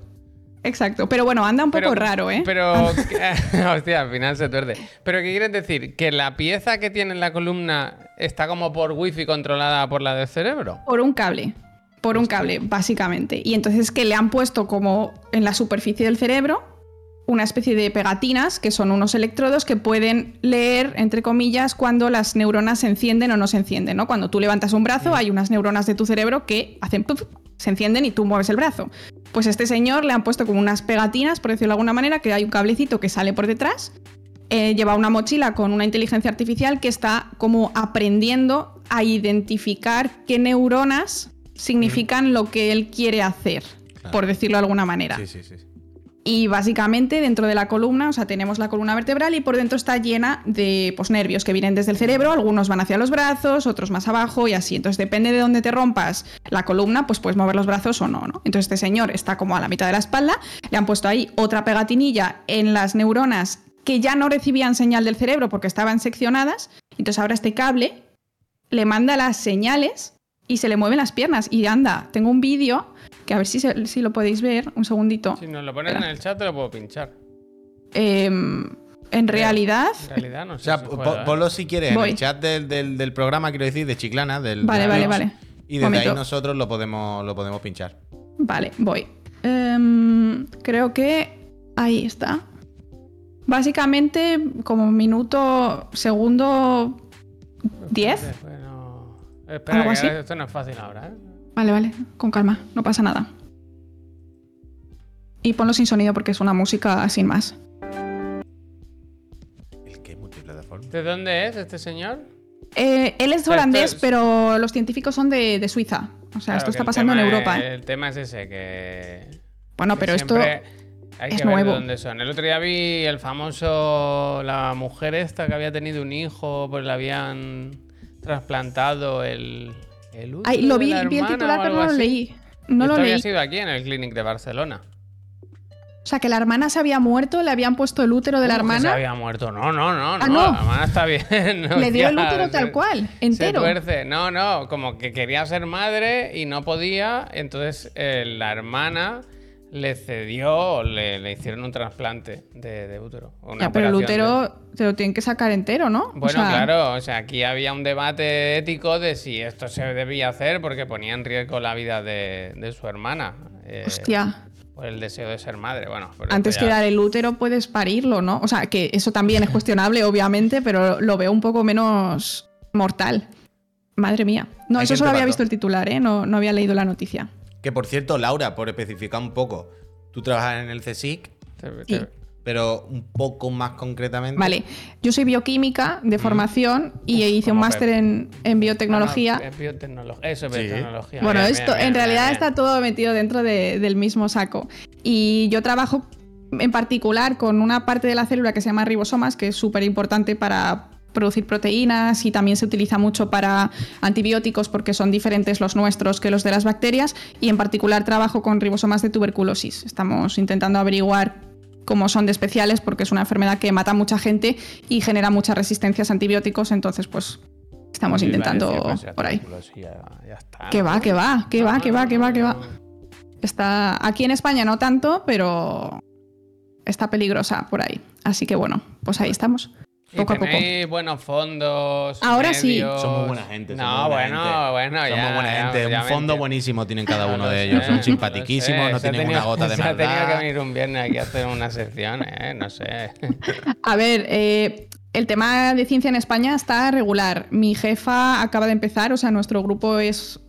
Exacto, pero bueno, anda un poco raro, ¿eh? Pero, [laughs] [laughs] hostia, al final se tuerde. Pero, ¿qué quieres decir? ¿Que la pieza que tiene en la columna está como por wifi controlada por la del cerebro? Por un cable. Por un cable, básicamente. Y entonces que le han puesto como en la superficie del cerebro una especie de pegatinas, que son unos electrodos que pueden leer, entre comillas, cuando las neuronas se encienden o no se encienden, ¿no? Cuando tú levantas un brazo, hay unas neuronas de tu cerebro que hacen se encienden y tú mueves el brazo. Pues a este señor le han puesto como unas pegatinas, por decirlo de alguna manera, que hay un cablecito que sale por detrás eh, lleva una mochila con una inteligencia artificial que está como aprendiendo a identificar qué neuronas significan lo que él quiere hacer, Claro. por decirlo de alguna manera. Sí, sí, sí. Y básicamente dentro de la columna, o sea, tenemos la columna vertebral y por dentro está llena de pues, nervios que vienen desde el cerebro, algunos van hacia los brazos, otros más abajo y así. Entonces depende de dónde te rompas la columna, pues puedes mover los brazos o no, ¿no? Entonces este señor está como a la mitad de la espalda, le han puesto ahí otra pegatinilla en las neuronas que ya no recibían señal del cerebro porque estaban seccionadas. Entonces ahora este cable le manda las señales y se le mueven las piernas. Y anda, tengo un vídeo que a ver si, se- si lo podéis ver, un segundito. Si nos lo pones en el chat, te lo puedo pinchar. Em, en realidad, En realidad no O sé. sea, si po- ¿eh? ponlo si quieres en el chat del, del- del programa, quiero decir, de Chiclana. Del, Vale, de vale, Twitch, vale. Y desde Momento. ahí nosotros lo podemos, lo podemos pinchar. vale, voy. Em, creo que ahí está. Básicamente, como minuto, segundo 10. Después no- Espera, ¿Algo que así? esto no es fácil ahora, ¿eh? Vale, vale, con calma, no pasa nada. Y ponlo sin sonido porque es una música sin más. El multiplataforma. ¿De dónde es este señor? Eh, él es holandés, es- pero los científicos son de, de Suiza. O sea, Claro, esto está pasando en Europa. es- ¿eh? El tema es ese, que. Bueno, que pero esto Hay es que ver nuevo. de dónde son. El otro día vi el famoso. La mujer esta que había tenido un hijo, pues le habían trasplantado el. El útero Ay, lo vi, vi el hermana titular, pero no lo leí. No Esto lo había leí. sido aquí en el Clinic de Barcelona. O sea, que la hermana se había muerto, le habían puesto el útero de la ¿Cómo que Se hermana. había muerto. No, no, no. Ah, no. no. La hermana está bien. [laughs] no, Le dio el útero se- tal cual, Se entero. tuerce. No, no, como que quería ser madre y no podía. Entonces eh, la hermana le cedió, le, le hicieron un trasplante de, de útero. Ya, pero el de- útero te lo tienen que sacar entero, ¿no? O Bueno, sea, claro, o sea, aquí había un debate ético de si esto se debía hacer porque ponía en riesgo la vida de, de su hermana. eh, Hostia. Por el deseo de ser madre. Bueno, Antes que dar el útero puedes parirlo, ¿no? O sea, que eso también es cuestionable, obviamente, pero lo veo un poco menos mortal. Madre mía. No, Hay eso solo había visto el titular, ¿eh? No, no había leído la noticia. Que por cierto, Laura, por especificar un poco, tú trabajas en el CSIC, Sí. pero un poco más concretamente. Vale, yo soy bioquímica de formación y hice un máster en, en biotecnología. No, es biotecnología. Eso es Sí. biotecnología. Bueno, Bien, esto bien, bien, en realidad bien, está todo metido dentro de- del mismo saco. Y yo trabajo en particular con una parte de la célula que se llama ribosomas, que es súper importante para producir proteínas y también se utiliza mucho para antibióticos porque son diferentes los nuestros que los de las bacterias y en particular trabajo con ribosomas de tuberculosis. Estamos intentando averiguar cómo son de especiales porque es una enfermedad que mata a mucha gente y genera muchas resistencias a antibióticos, entonces pues estamos intentando decir, pues, por ahí. tuberculosis, ya- ya está, Que va, que va, que va, que va, que va, que va. Está aquí en España no tanto, pero está peligrosa por ahí. Así que bueno, pues ahí estamos. Y Poco a poco. buenos fondos. Ahora sí. medios. Somos buena gente. No, buena bueno, gente. bueno, Somos ya. buena ya, gente. Un fondo buenísimo tienen cada uno de ellos. Son [laughs] sé. no tienen tenido- una gota de se ha tenido que maldad. venir un viernes aquí a hacer una sección, ¿eh? No sé. A ver, eh, el tema de ciencia en España está regular. Mi jefa acaba de empezar, o sea, nuestro grupo es.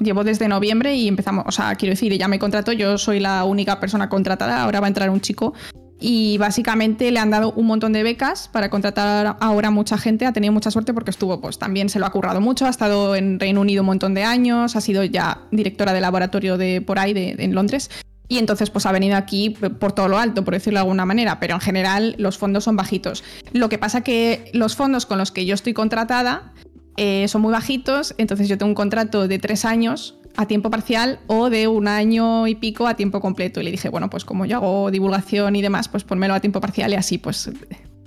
Llevo desde noviembre y empezamos, o sea, quiero decir, ella me contrató, yo soy la única persona contratada, ahora va a entrar un chico y básicamente le han dado un montón de becas para contratar ahora mucha gente, ha tenido mucha suerte porque estuvo, pues también se lo ha currado mucho, ha estado en Reino Unido un montón de años, ha sido ya directora de laboratorio de por ahí, de, en Londres, y entonces pues ha venido aquí por todo lo alto, por decirlo de alguna manera, pero en general los fondos son bajitos. Lo que pasa que los fondos con los que yo estoy contratada eh, son muy bajitos, entonces yo tengo un contrato de tres años a tiempo parcial o de un año y pico a tiempo completo. Y le dije, bueno, pues como yo hago divulgación y demás, pues ponmelo a tiempo parcial y así, pues,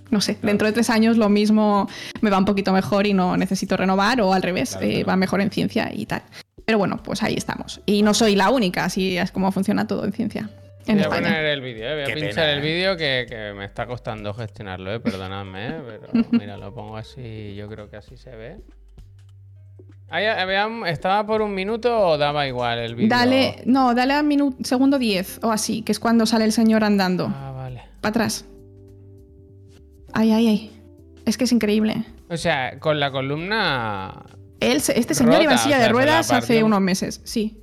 no sé, dentro de tres años lo mismo me va un poquito mejor y no necesito renovar o al revés, Claro, eh, claro. va mejor en ciencia y tal. Pero bueno, pues ahí estamos. Y no soy la única, así es como funciona todo en ciencia. En voy a España. poner el vídeo, ¿eh? voy a Qué pinchar pena, el ¿eh? vídeo que, que me está costando gestionarlo, ¿eh? perdonadme, ¿eh? pero [laughs] mira, lo pongo así, yo creo que así se ve. Ahí, había- ¿Estaba por un minuto o daba igual el vídeo? Dale, no, dale a minuto, segundo 10 o así, que es cuando sale el señor andando. Ah, vale. Para atrás. Ay, ay, ay. Es que es increíble. O sea, con la columna... Él, este señor Rota, iba en silla o de sea, ruedas hace unos meses, sí.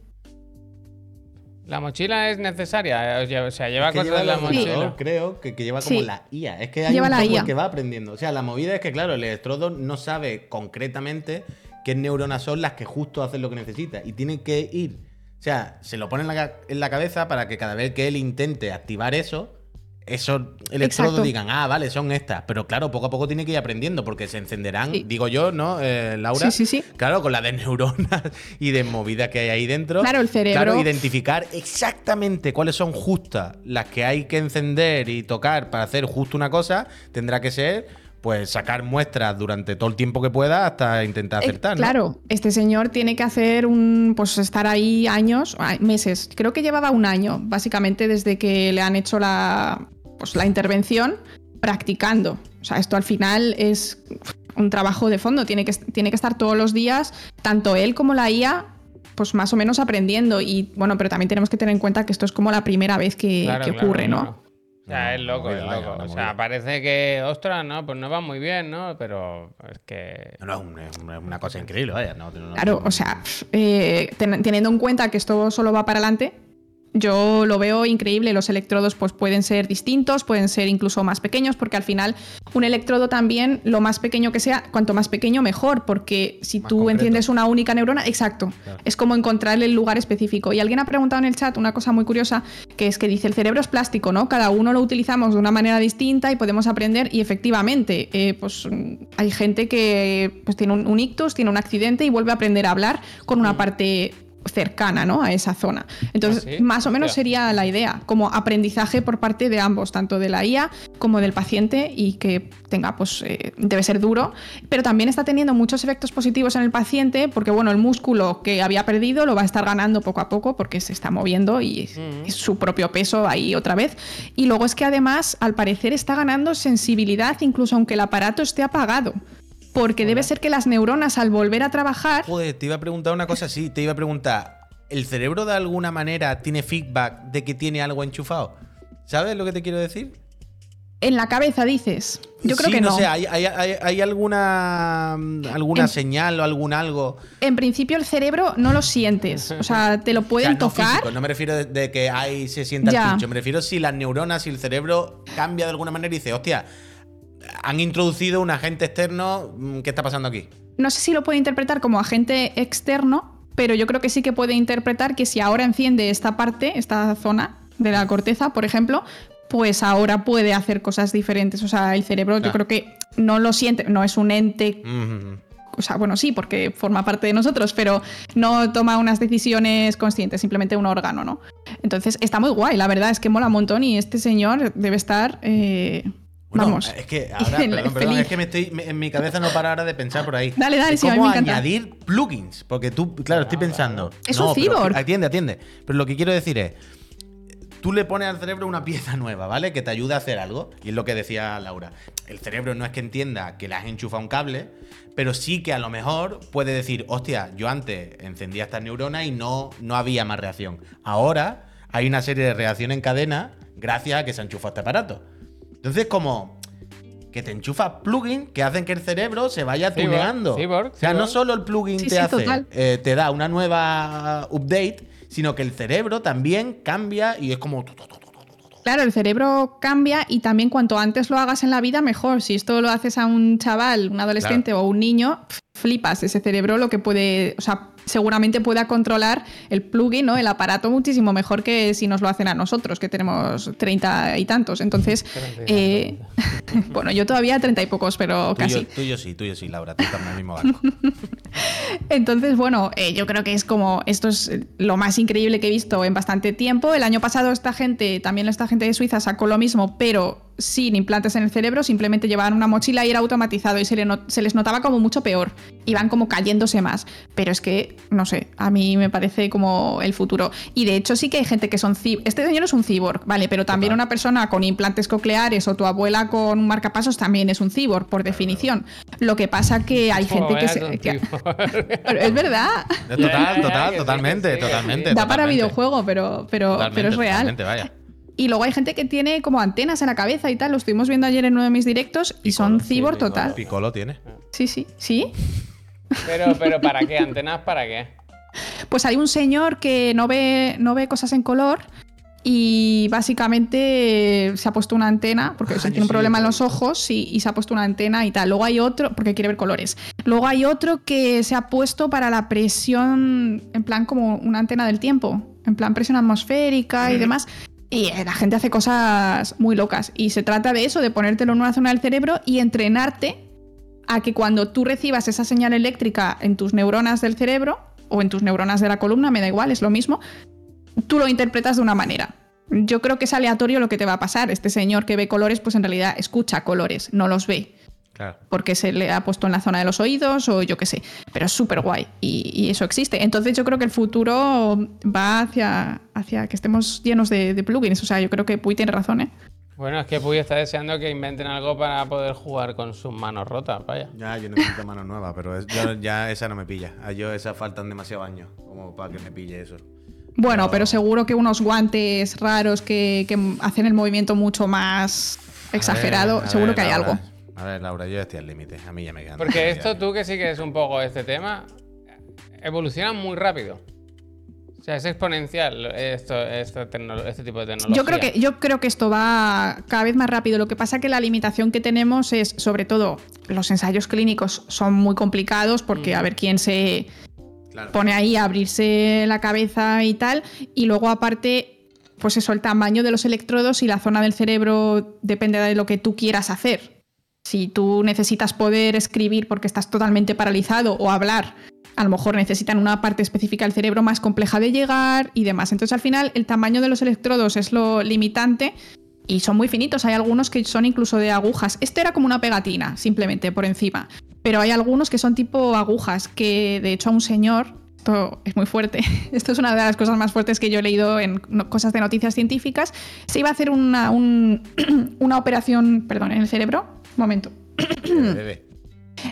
La mochila es necesaria, o sea, o sea, lleva Es que cosas en la mochila. creo que, que lleva como Sí. la IA. Es que hay Lleva un la IA. que va aprendiendo. O sea, la movida es que, claro, el electrodo no sabe concretamente qué neuronas son las que justo hacen lo que necesita. Y tiene que ir. O sea, se lo pone en la, ca- en la cabeza para que cada vez que él intente activar eso, esos electrodos digan, ah, vale, son estas. Pero claro, poco a poco tiene que ir aprendiendo porque se encenderán, Sí. digo yo, ¿no, eh, Laura? Sí, sí, sí. Claro, con la de [laughs] neuronas y de movidas que hay ahí dentro. Claro, el cerebro- Claro, identificar exactamente cuáles son justas las que hay que encender y tocar para hacer justo una cosa, tendrá que ser, pues, sacar muestras durante todo el tiempo que pueda hasta intentar Eh, acertar. ¿no? claro, este señor tiene que hacer un. Pues estar ahí años, meses. Creo que llevaba un año, básicamente, desde que le han hecho la, pues, la intervención, practicando. O sea, esto al final es un trabajo de fondo. Tiene que, tiene que estar todos los días, tanto él como la IA, pues más o menos aprendiendo. Y bueno, pero también tenemos que tener en cuenta que esto es como la primera vez que, Claro, que claro, ocurre, ¿no? claro. O sea, es loco, movida, es loco. O sea, movida. parece que, ostras, no, pues no va muy bien, ¿no? Pero es que. No, no, es una- cosa increíble, vaya. no- no- Claro, o sea, eh, ten- teniendo en cuenta que esto solo va para adelante, yo lo veo increíble. Los electrodos pues, pueden ser distintos, pueden ser incluso más pequeños, porque al final un electrodo también, lo más pequeño que sea, cuanto más pequeño mejor, porque si Más tú concreto. enciendes una única neurona, exacto, Claro. es como encontrarle el lugar específico. Y alguien ha preguntado en el chat una cosa muy curiosa, que es que dice, el cerebro es plástico, ¿no? Cada uno lo utilizamos de una manera distinta y podemos aprender y efectivamente, eh, pues hay gente que pues, tiene un, un ictus, tiene un accidente y vuelve a aprender a hablar con una parte cercana ¿no? a esa zona. Entonces, ¿Ah, sí? más o menos sería la idea, como aprendizaje por parte de ambos, tanto de la IA como del paciente y que tenga, pues, eh, debe ser duro, pero también está teniendo muchos efectos positivos en el paciente porque, bueno, el músculo que había perdido lo va a estar ganando poco a poco porque se está moviendo y es su propio peso ahí otra vez. Y luego es que además, al parecer, está ganando sensibilidad incluso aunque el aparato esté apagado. Porque debe ser que las neuronas al volver a trabajar Joder, te iba a preguntar una cosa así. Te iba a preguntar, ¿el cerebro de alguna manera tiene feedback de que tiene algo enchufado? ¿Sabes lo que te quiero decir? en la cabeza, dices. Yo creo Sí, que no. sé, ¿hay, hay, hay- hay alguna, alguna En- señal o algún algo? En principio el cerebro no lo sientes. O sea, te lo [laughs] O sea, pueden no tocar. físico, no me refiero de, de que ahí se sienta Ya. el pincho. Me refiero si las neuronas, si el cerebro cambia de alguna manera y dice, hostia, han introducido un agente externo, mm, ¿qué está pasando aquí? No sé si lo puede interpretar como agente externo, pero yo creo que sí que puede interpretar que si ahora enciende esta parte, esta zona de la corteza, por ejemplo, pues ahora puede hacer cosas diferentes. O sea, el cerebro yo creo que no lo siente, no es un ente Mm, o sea, bueno, sí, porque forma parte de nosotros, pero no toma unas decisiones conscientes, simplemente un órgano, ¿no? Entonces, está muy guay, la verdad es que mola un montón y este señor debe estar, eh, Bueno, vamos. Es que [laughs] ahora, perdón, perdón, es que me estoy, me- en mi cabeza no para ahora de pensar por ahí. Dale, dale, sí, a mí ¿Cómo me añadir plugins? Porque tú, claro, estoy pensando. Es no, un pero- cyborg. Atiende, atiende. Pero lo que quiero decir es. Tú le pones al cerebro una pieza nueva, ¿vale? Que te ayuda a hacer algo. Y es lo que decía Laura. El cerebro no es que entienda que le has enchufado un cable, pero sí que a lo mejor puede decir, hostia, yo antes encendía estas neuronas y no, no había más reacción. Ahora hay una serie de reacciones en cadena gracias a que se ha enchufado este aparato. Entonces, como que te enchufas plugins que hacen que el cerebro se vaya Cyborg, tuneando. cyborg, o sea, no solo el plugin Sí, te sí, hace, eh, te da una nueva update, sino que el cerebro también cambia y es como. Claro, el cerebro cambia y también cuanto antes lo hagas en la vida, mejor. Si esto lo haces a un chaval, un adolescente o un niño, flipas. Ese cerebro lo que puede, o sea, seguramente pueda controlar el plugin, ¿no? El aparato muchísimo mejor que si nos lo hacen a nosotros, que tenemos treinta y tantos. Entonces, [laughs] eh, [laughs] bueno, yo todavía treinta y pocos, pero casi. tuyo sí, tuyo sí, Laura. Tú estás en el mismo barco. [laughs] Entonces, bueno, eh, yo creo que es como, esto es lo más increíble que he visto en bastante tiempo. El año pasado esta gente, también esta gente de Suiza sacó lo mismo, pero sin implantes en el cerebro, simplemente llevaban una mochila y era automatizado y se, le no- se les notaba como mucho peor. Iban como cayéndose más. Pero es que, no sé, a mí me parece como el futuro. Y de hecho sí que hay gente que son. Este señor es un cyborg, ¿vale? Pero también Total. una persona con implantes cocleares o tu abuela con un marcapasos también es un cyborg, por definición. Lo que pasa que hay gente que se... que- [laughs] pero es verdad. Total, total, totalmente, totalmente. Da para videojuego, pero, pero, Totalmente, pero es real. vaya. Y luego hay gente que tiene como antenas en la cabeza y tal. Lo estuvimos viendo ayer en uno de mis directos y son Piccolo, cyborg total. Piccolo tiene. Sí, sí, sí. Pero, pero ¿para qué? ¿Antenas para qué? Pues hay un señor que no ve, no ve cosas en color y básicamente se ha puesto una antena, porque Ah, tiene un sí, problema en los ojos y, y se ha puesto una antena y tal. Luego hay otro, porque quiere ver colores. Luego hay otro que se ha puesto para la presión, en plan como una antena del tiempo, en plan presión atmosférica y demás. Y eh, la gente hace cosas muy locas. Y se trata de eso, de ponértelo en una zona del cerebro y entrenarte a que cuando tú recibas esa señal eléctrica en tus neuronas del cerebro o en tus neuronas de la columna, me da igual, es lo mismo, tú lo interpretas de una manera. Yo creo que es aleatorio lo que te va a pasar. Este señor que ve colores, pues en realidad escucha colores, no los ve, Claro. porque se le ha puesto en la zona de los oídos o yo qué sé. Pero es súper guay y, y eso existe. Entonces yo creo que el futuro va hacia, hacia que estemos llenos de, de plugins. O sea, yo creo que Puy tiene razón, ¿eh? Bueno, es que Puy está deseando que inventen algo para poder jugar con sus manos rotas, vaya. Ya, yo necesito mano nueva, pero es- yo- ya esa no me pilla. A yo esa faltan demasiados años como para que me pille eso. Bueno, No. pero seguro que unos guantes raros que, que hacen el movimiento mucho más exagerado, ver, seguro ver, que hay Laura. algo. A ver, Laura, yo estoy al límite. A mí ya me quedan. Porque ya- esto tú que sí que es un poco este tema, evoluciona muy rápido. O sea, es exponencial esto, esto tecno- este tipo de tecnología. Yo creo, que, yo creo que esto va cada vez más rápido. Lo que pasa que la limitación que tenemos es, sobre todo, los ensayos clínicos son muy complicados porque a ver quién se Claro. pone ahí a abrirse la cabeza y tal. Y luego, aparte, pues eso, el tamaño de los electrodos y la zona del cerebro depende de lo que tú quieras hacer. Si tú necesitas poder escribir porque estás totalmente paralizado o hablar, a lo mejor necesitan una parte específica del cerebro más compleja de llegar y demás. Entonces, al final, el tamaño de los electrodos es lo limitante y son muy finitos. Hay algunos que son incluso de agujas. Este era como una pegatina, simplemente por encima. Pero hay algunos que son tipo agujas, que de hecho a un señor, esto es muy fuerte, [laughs] esto es una de las cosas más fuertes que yo he leído en cosas de noticias científicas, se iba a hacer una, un- [clears throat] una operación, perdón, en el cerebro, momento.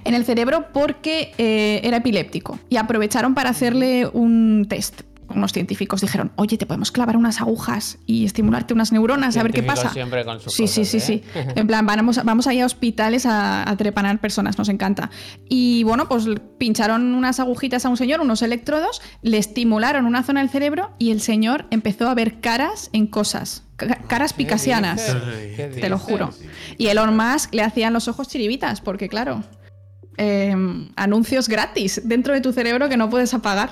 En el cerebro porque eh, era epiléptico y aprovecharon para hacerle un test. Unos científicos dijeron, oye, te podemos clavar unas agujas y estimularte unas neuronas a ver qué pasa. siempre con sus Sí, sí, cosas, sí, ¿eh? sí. [laughs] En plan, vamos, vamos ahí a hospitales a, a trepanar personas, nos encanta. Y bueno, pues pincharon unas agujitas a un señor, unos electrodos, le estimularon una zona del cerebro y el señor empezó a ver caras en cosas, ca- caras ¿Qué picasianas. Te lo juro. Y Elon Musk le hacían los ojos chiribitas, porque claro, eh, anuncios gratis dentro de tu cerebro que no puedes apagar.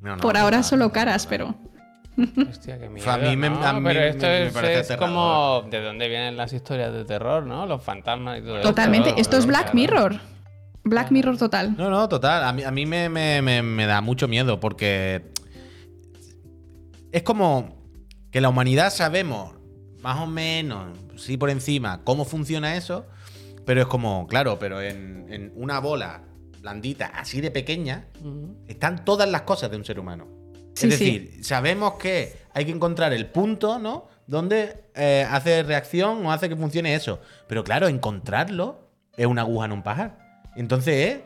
No, no, Por ahora total, solo caras, pero... Hostia, qué miedo. A mí me- ¿no? a mí pero me- esto me es, parece es como de dónde vienen las historias de terror, ¿no? Los fantasmas y todo eso. Totalmente. ¿no? Esto es Black Claro. Mirror. Black Mirror total. No, no, total. A mí, a mí me, me- me- me da mucho miedo porque es como que la humanidad sabemos más o menos, sí por encima, cómo funciona eso, pero es como, claro, pero en, en una bola blandita, así de pequeña, están todas las cosas de un ser humano. Sí, es sí. decir, sabemos que hay que encontrar el punto, ¿no? Donde eh, hace reacción o hace que funcione eso. Pero claro, encontrarlo es una aguja en un pajar. Entonces es,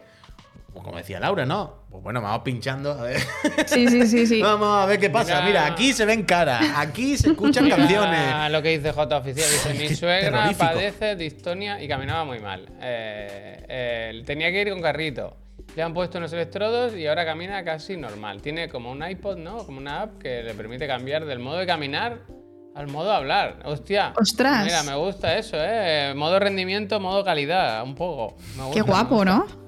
pues como decía Laura, ¿no? Pues bueno, vamos pinchando. A ver. Sí, sí, sí, sí. [laughs] Vamos a ver qué pasa. Mira. Mira, aquí se ven caras, aquí se escuchan Mira canciones. lo que dice J oficial. Dice, [laughs] mi suegra padece distonia y caminaba muy mal. Eh, eh, tenía que ir con carrito. Le han puesto unos electrodos y ahora camina casi normal. Tiene como un iPod, ¿no? Como una app que le permite cambiar del modo de caminar al modo de hablar. Hostia. Ostras. Mira, me gusta eso, ¿eh? Modo rendimiento, modo calidad, un poco. Me Qué me guapo, gusta. ¿no?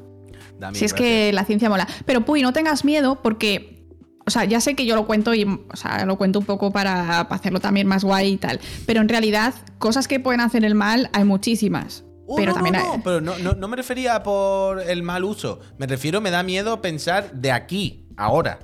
Da Si es que la ciencia mola. Pero Puy, no tengas miedo porque, o sea, ya sé que yo lo cuento y, o sea, lo cuento un poco para, para hacerlo también más guay y tal. Pero en realidad, cosas que pueden hacer el mal hay muchísimas. Uh, pero no, también no, hay- pero no, no- no me refería por el mal uso. Me refiero, me da miedo pensar de aquí, ahora,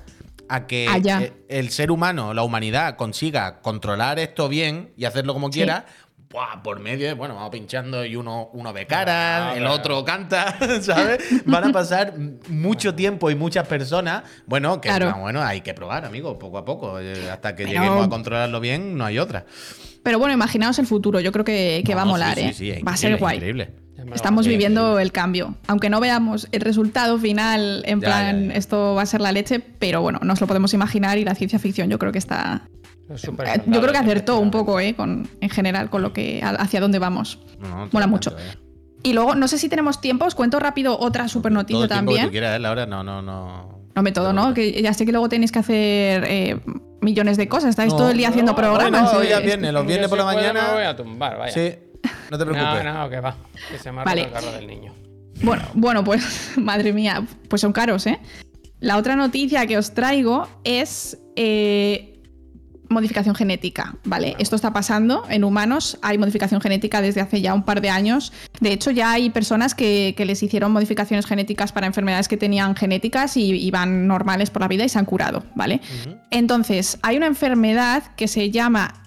a que Allá. el ser humano, la humanidad, consiga controlar esto bien y hacerlo como Sí. quiera. Buah, por medio bueno, vamos pinchando y uno, uno ve cara, Ah, el claro. otro canta, [laughs] ¿sabes? Van a pasar mucho tiempo y muchas personas. Bueno, que Claro. bueno, hay que probar, amigo, poco a poco. eh, Hasta que Pero- lleguemos a controlarlo bien, no hay otra. Pero bueno, imaginaos el futuro. Yo creo que, que va a molar, sí, ¿eh? sí, sí, va a ser guay. Increíble. Estamos viviendo el cambio. Aunque no veamos el resultado final, en Ya, plan, ya, ya. esto va a ser la leche, pero bueno, nos lo podemos imaginar y la ciencia ficción yo creo que está. Eh, Yo creo que acertó un poco, ¿eh? Con, en general, con lo que. hacia dónde vamos. No, no, Mola mucho. vaya. Y luego, no sé si tenemos tiempo, os cuento rápido otra super Todo noticia el tiempo que también. tú quieras, ¿eh, Laura? No, no, no. No me todo, ¿no? Que ya sé que luego tenéis que hacer eh, millones de cosas. Estáis No, todo el día haciendo programas. hoy no, eh, ya viene, los viernes por la puedo mañana. Me voy a tumbar, vaya. Sí, no te preocupes. No, no, que va. Que se me ha Vale. roto el carro del niño. Bueno, bueno, pues [laughs] madre mía, pues son caros, ¿eh? La otra noticia que os traigo es eh, modificación genética, ¿vale? Esto está pasando en humanos, hay modificación genética desde hace ya un par de años. De hecho, ya hay personas que, que les hicieron modificaciones genéticas para enfermedades que tenían genéticas y, y van normales por la vida y se han curado, ¿vale? Entonces, hay una enfermedad que se llama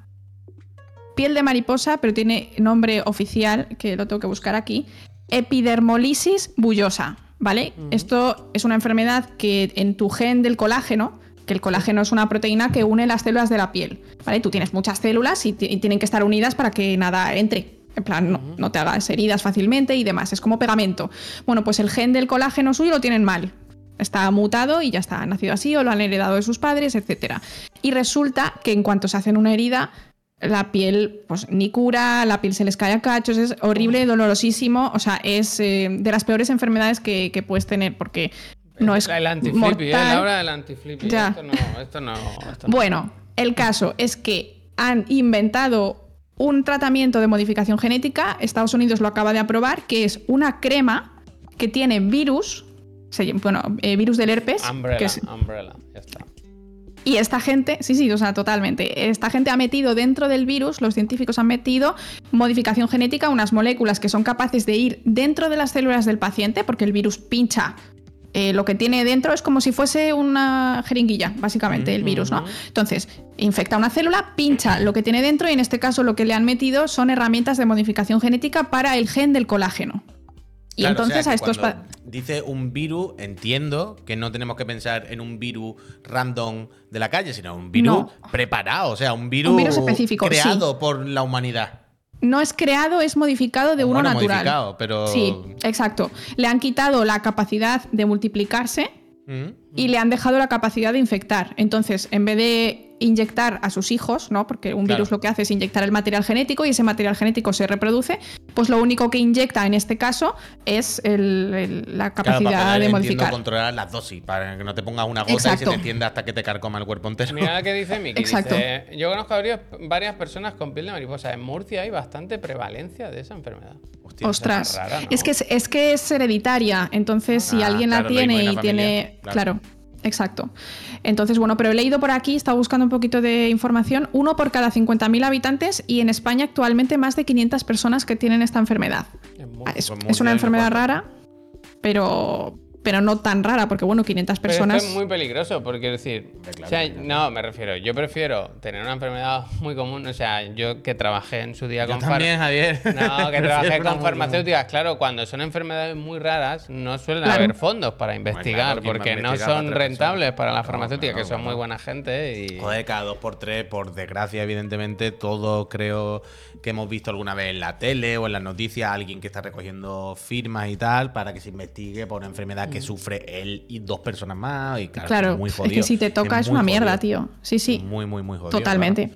piel de mariposa, pero tiene nombre oficial, que lo tengo que buscar aquí, epidermolisis bullosa, ¿vale? Esto es una enfermedad que en tu gen del colágeno, que el colágeno es una proteína que une las células de la piel, ¿vale? Tú tienes muchas células y, ti- y tienen que estar unidas para que nada entre. En plan, no, no te hagas heridas fácilmente y demás. Es como pegamento. Bueno, pues el gen del colágeno suyo lo tienen mal. Está mutado y ya está, ha nacido así o lo han heredado de sus padres, etc. Y resulta que en cuanto se hacen una herida, la piel, pues ni cura, la piel se les cae a cachos, es horrible, dolorosísimo. O sea, es eh, de las peores enfermedades que, que puedes tener porque no es el antiflippy, ¿eh? mortal. Laura del antiflippy. Ya. Esto no, esto no. Esto no. Bueno, el caso es que han inventado un tratamiento de modificación genética, Estados Unidos lo acaba de aprobar, que es una crema que tiene virus, bueno, eh, virus del herpes, Umbrella, que es- umbrella. Ya está. y esta gente, sí, sí, o sea, totalmente. Esta gente ha metido dentro del virus, los científicos han metido modificación genética, unas moléculas que son capaces de ir dentro de las células del paciente, porque el virus pincha. Eh, lo que tiene dentro es como si fuese una jeringuilla, básicamente, el virus, ¿no? Entonces, infecta una célula, pincha lo que tiene dentro y en este caso lo que le han metido son herramientas de modificación genética para el gen del colágeno. Y Claro, o entonces sea, a estos... Dice un virus, entiendo que no tenemos que pensar en un virus random de la calle, sino un virus No. preparado, o sea, un virus, Un virus específico, creado por la humanidad. No es creado, es modificado de uno Bueno, natural. modificado, pero. Sí, exacto. Le han quitado la capacidad de multiplicarse Mm. y le han dejado la capacidad de infectar. Entonces, en vez de inyectar a sus hijos, ¿no? Porque un Claro. virus lo que hace es inyectar el material genético y ese material genético se reproduce, pues lo único que inyecta en este caso es el- el- la Claro, capacidad para poder, de modificar. controlar las dosis, para que no te pongas una gota y se te tienda hasta que te carcoma el cuerpo entero. Mira lo que dice Miki. Exacto. Dice, yo conozco a varios- varias personas con piel de mariposa. En Murcia hay bastante prevalencia de esa enfermedad. Hostia, Ostras, es rara, ¿no? es, que es, es que es hereditaria, entonces si Ah, alguien claro, la tiene y familia, tiene... claro. Claro. Exacto. Entonces, bueno, pero he leído por aquí, estaba buscando un poquito de información, uno por cada 50.000 habitantes y en España actualmente más de 500 personas que tienen esta enfermedad. Ah, Es, es una enfermedad rara, pero, pero no tan rara, porque bueno, 500 Pero personas... es muy peligroso, porque es decir, claro, o sea, claro. no, me refiero, yo prefiero tener una enfermedad muy común, o sea, yo que trabajé en su día Yo con far- también, Javier. No, que [laughs] trabajé con farmacéuticas, claro, cuando son enfermedades muy raras, no suelen Claro. haber fondos para investigar, claro, ¿quién va a porque no son rentables para farmacéuticas, claro, que son muy buena gente y... Joder, cada dos por tres, por desgracia, evidentemente, todos creo que hemos visto alguna vez en la tele o en las noticias a alguien que está recogiendo firmas y tal para que se investigue por una enfermedad que sufre él y dos personas más. Y claro, Claro, es muy es jodido. que si te toca es, una mierda, tío. Sí, sí. Muy, muy, muy jodido. Totalmente.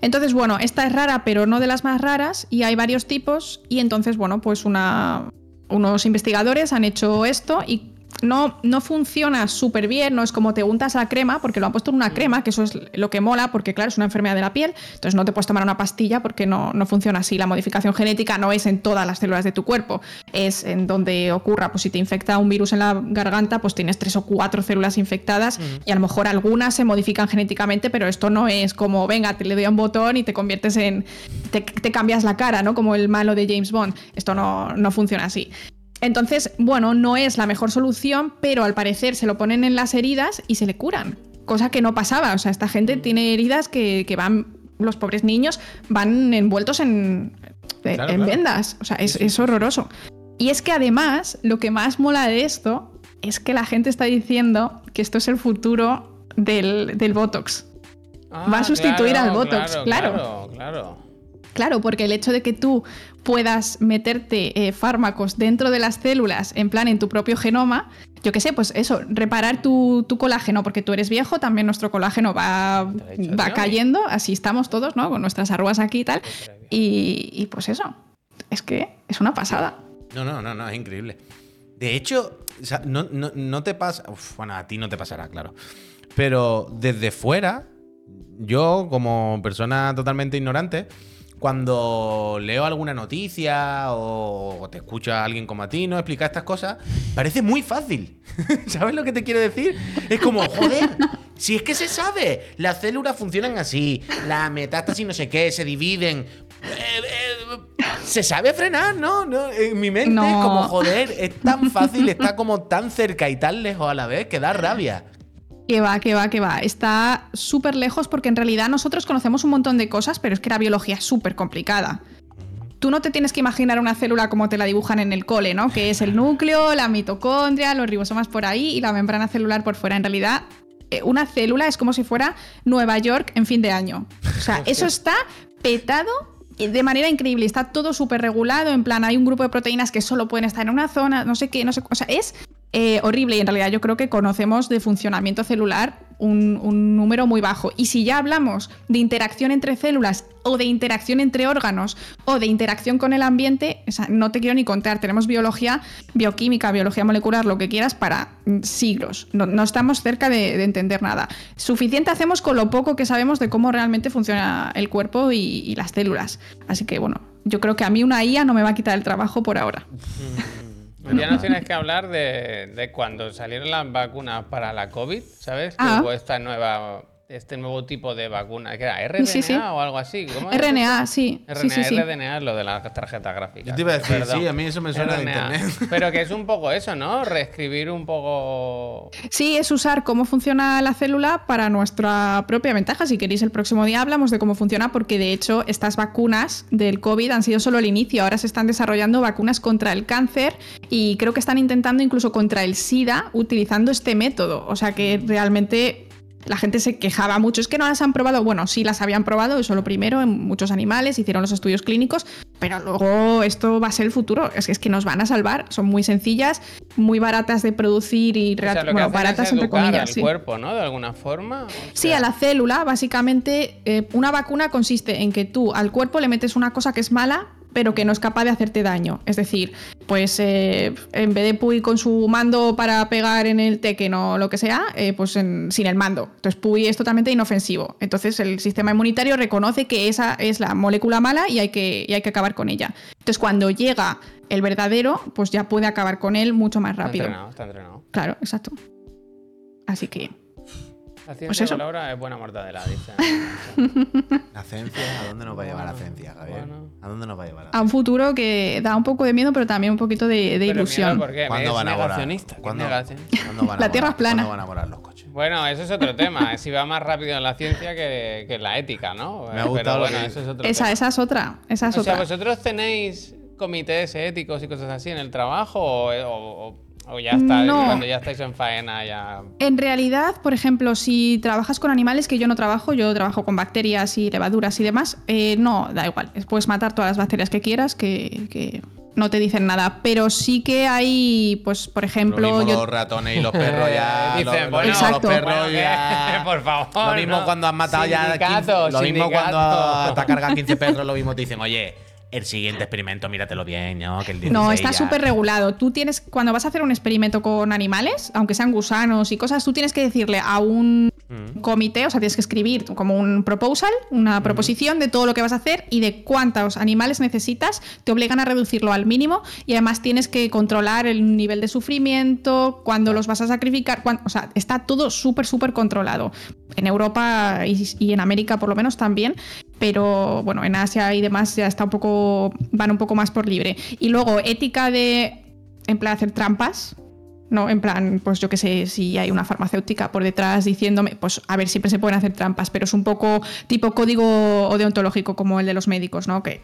Entonces, bueno, esta es rara, pero no de las más raras, y hay varios tipos, y entonces, bueno, pues una, unos investigadores han hecho esto y no, no funciona súper bien, no es como te untas la crema, porque lo han puesto en una crema, que eso es lo que mola, porque claro, es una enfermedad de la piel, entonces no te puedes tomar una pastilla porque no, no funciona así. La modificación genética no es en todas las células de tu cuerpo, es en donde ocurra, pues si te infecta un virus en la garganta, pues tienes tres o cuatro células infectadas y a lo mejor algunas se modifican genéticamente, pero esto no es como, venga, te le doy a un botón y te conviertes en, te, te cambias la cara, ¿no? Como el malo de James Bond. Esto no, no funciona así. Entonces, bueno, no es la mejor solución, pero al parecer se lo ponen en las heridas y se le curan. Cosa que no pasaba. O sea, esta gente tiene heridas que, que van, los pobres niños van envueltos en, en Claro, claro. vendas. O sea, es, es horroroso. Y es que además, lo que más mola de esto es que la gente está diciendo que esto es el futuro del, del Botox. va a sustituir al Botox, claro. Claro, claro. Claro, porque el hecho de que tú puedas meterte eh, fármacos dentro de las células, en plan en tu propio genoma, yo qué sé, pues eso, reparar tu, tu colágeno, porque tú eres viejo, también nuestro colágeno va, va cayendo, así estamos todos, ¿no? Con nuestras arrugas aquí y tal. Y, y pues eso, es que es una pasada. No, no, no, no, es increíble. De hecho, o sea, no, no- no te pasa. uf, bueno, a ti no te pasará, claro. Pero desde fuera, yo, como persona totalmente ignorante, cuando leo alguna noticia o te escucha a alguien como a ti, ¿no? Explicar estas cosas, parece muy fácil. [laughs] ¿Sabes lo que te quiero decir? Es como, joder, si es que se sabe, las células funcionan así, la metástasis no sé qué, se dividen. Eh, eh, se sabe frenar, ¿no? no en mi mente No. es como, joder, es tan fácil, está como tan cerca y tan lejos a la vez que da rabia. Que va, que va, que va. Está súper lejos porque en realidad nosotros conocemos un montón de cosas, pero es que la biología es súper complicada. Tú no te tienes que imaginar una célula como te la dibujan en el cole, ¿no? Que es el núcleo, la mitocondria, los ribosomas por ahí y la membrana celular por fuera. En realidad, eh, una célula es como si fuera Nueva York en fin de año. O sea, eso está petado de manera increíble. Está todo súper regulado. En plan, hay un grupo de proteínas que solo pueden estar en una zona, no sé qué, no sé. O sea, es eh, horrible y en realidad yo creo que conocemos de funcionamiento celular un, número muy bajo. Y si ya hablamos de interacción entre células o de interacción entre órganos o de interacción con el ambiente, no te quiero ni contar. Tenemos biología, bioquímica, biología molecular, lo que quieras, para mm, siglos. No, estamos cerca de, de entender nada. Suficiente hacemos con lo poco que sabemos de cómo realmente funciona el cuerpo y, y las células. Así que bueno, yo creo que a mí una IA no me va a quitar el trabajo por ahora. [laughs] Ya nos tienes que hablar de, de cuando salieron las vacunas para la COVID, ¿sabes? Que Ah. hubo esta nueva, este nuevo tipo de vacuna, que era RNA Sí, sí, o algo así. ¿Cómo RNA, sí. RNA, sí, sí, sí. RDNA es lo de las tarjetas gráficas. Yo te iba a decir, Perdón. sí, a mí eso me suena de RNA. internet. [laughs] Pero que es un poco eso, ¿no? Reescribir un poco. Sí, es usar cómo funciona la célula para nuestra propia ventaja. Si queréis, el próximo día hablamos de cómo funciona, porque de hecho estas vacunas del COVID han sido solo el inicio. Ahora se están desarrollando vacunas contra el cáncer y creo que están intentando incluso contra el SIDA utilizando este método. O sea que realmente la gente se quejaba mucho. Es que no las han probado. Bueno, sí las habían probado, eso lo primero, en muchos animales, hicieron los estudios clínicos, pero luego esto va a ser el futuro. Es que, es que nos van a salvar. Son muy sencillas, muy baratas de producir y O sea, bueno, baratas entre comillas. al sí. cuerpo, ¿no? De alguna forma. O Sí, a la célula, básicamente, eh, una vacuna consiste en que tú al cuerpo le metes una cosa que es mala, pero que no es capaz de hacerte daño. Es decir, pues eh, en vez de Puy con su mando para pegar en el Tekken o lo que sea, eh, pues en- sin el mando. Entonces Puy es totalmente inofensivo. Entonces el sistema inmunitario reconoce que esa es la molécula mala y hay que, y hay que acabar con ella. Entonces cuando llega el verdadero, pues ya puede acabar con él mucho más está rápido. entrenado, está entrenado. Claro, exacto. Así que... La ciencia Pues eso. de Laura es buena mortadela, dice. [laughs] La ciencia, ¿a dónde nos va a llevar la ciencia, Javier? bueno. ¿A dónde nos va a llevar? a un futuro que da un poco de miedo, pero también un poquito de, ilusión. miedo, ¿por qué? ¿Cuándo van a ¿Cuándo, cuándo van a La Tierra es plana. ¿Cuándo van a volar los coches? Bueno, eso es otro tema. Si va más rápido en la ciencia que, que en la ética, ¿no? Me ha gustado Pero bueno, que eso es otro Esa, tema. esa es otra. Esa es o sea. ¿vosotros tenéis comités éticos y cosas así en el trabajo o, o- o- ya está, No. cuando ya estáis en faena ya... En realidad, por ejemplo, si trabajas con animales, que yo no trabajo, yo trabajo con bacterias y levaduras y demás, eh, no, da igual. Puedes matar todas las bacterias que quieras, que, que no te dicen nada. Pero sí que hay, pues, por Lo ejemplo, mismo yo- los ratones y los perros ya. [laughs] Dicen, lo- bueno, Exacto. los perros bueno, ya. que- [laughs] por favor, Lo mismo ¿no? cuando has matado ya 15, Sindicato, Lo mismo sindicato. cuando te has cargado 15 perros, lo mismo te dicen, oye, el siguiente experimento, míratelo bien, ¿no? Que el 16 No, está súper regulado. Tú tienes, cuando vas a hacer un experimento con animales, aunque sean gusanos y cosas, tú tienes que decirle a un Mm. comité, o sea, tienes que escribir como un proposal, una proposición de todo lo que vas a hacer y de cuántos animales necesitas. Te obligan a reducirlo al mínimo y además tienes que controlar el nivel de sufrimiento, cuándo los vas a sacrificar. o sea, está todo súper, súper controlado. En Europa y, y en América por lo menos también. Pero bueno, en Asia y demás ya está un poco. van un poco más por libre. Y luego, ética de. En plan, hacer trampas. No, en plan, pues yo qué sé, si hay una farmacéutica por detrás diciéndome, pues a ver, siempre se pueden hacer trampas, pero es un poco tipo código deontológico como el de los médicos, ¿no? Que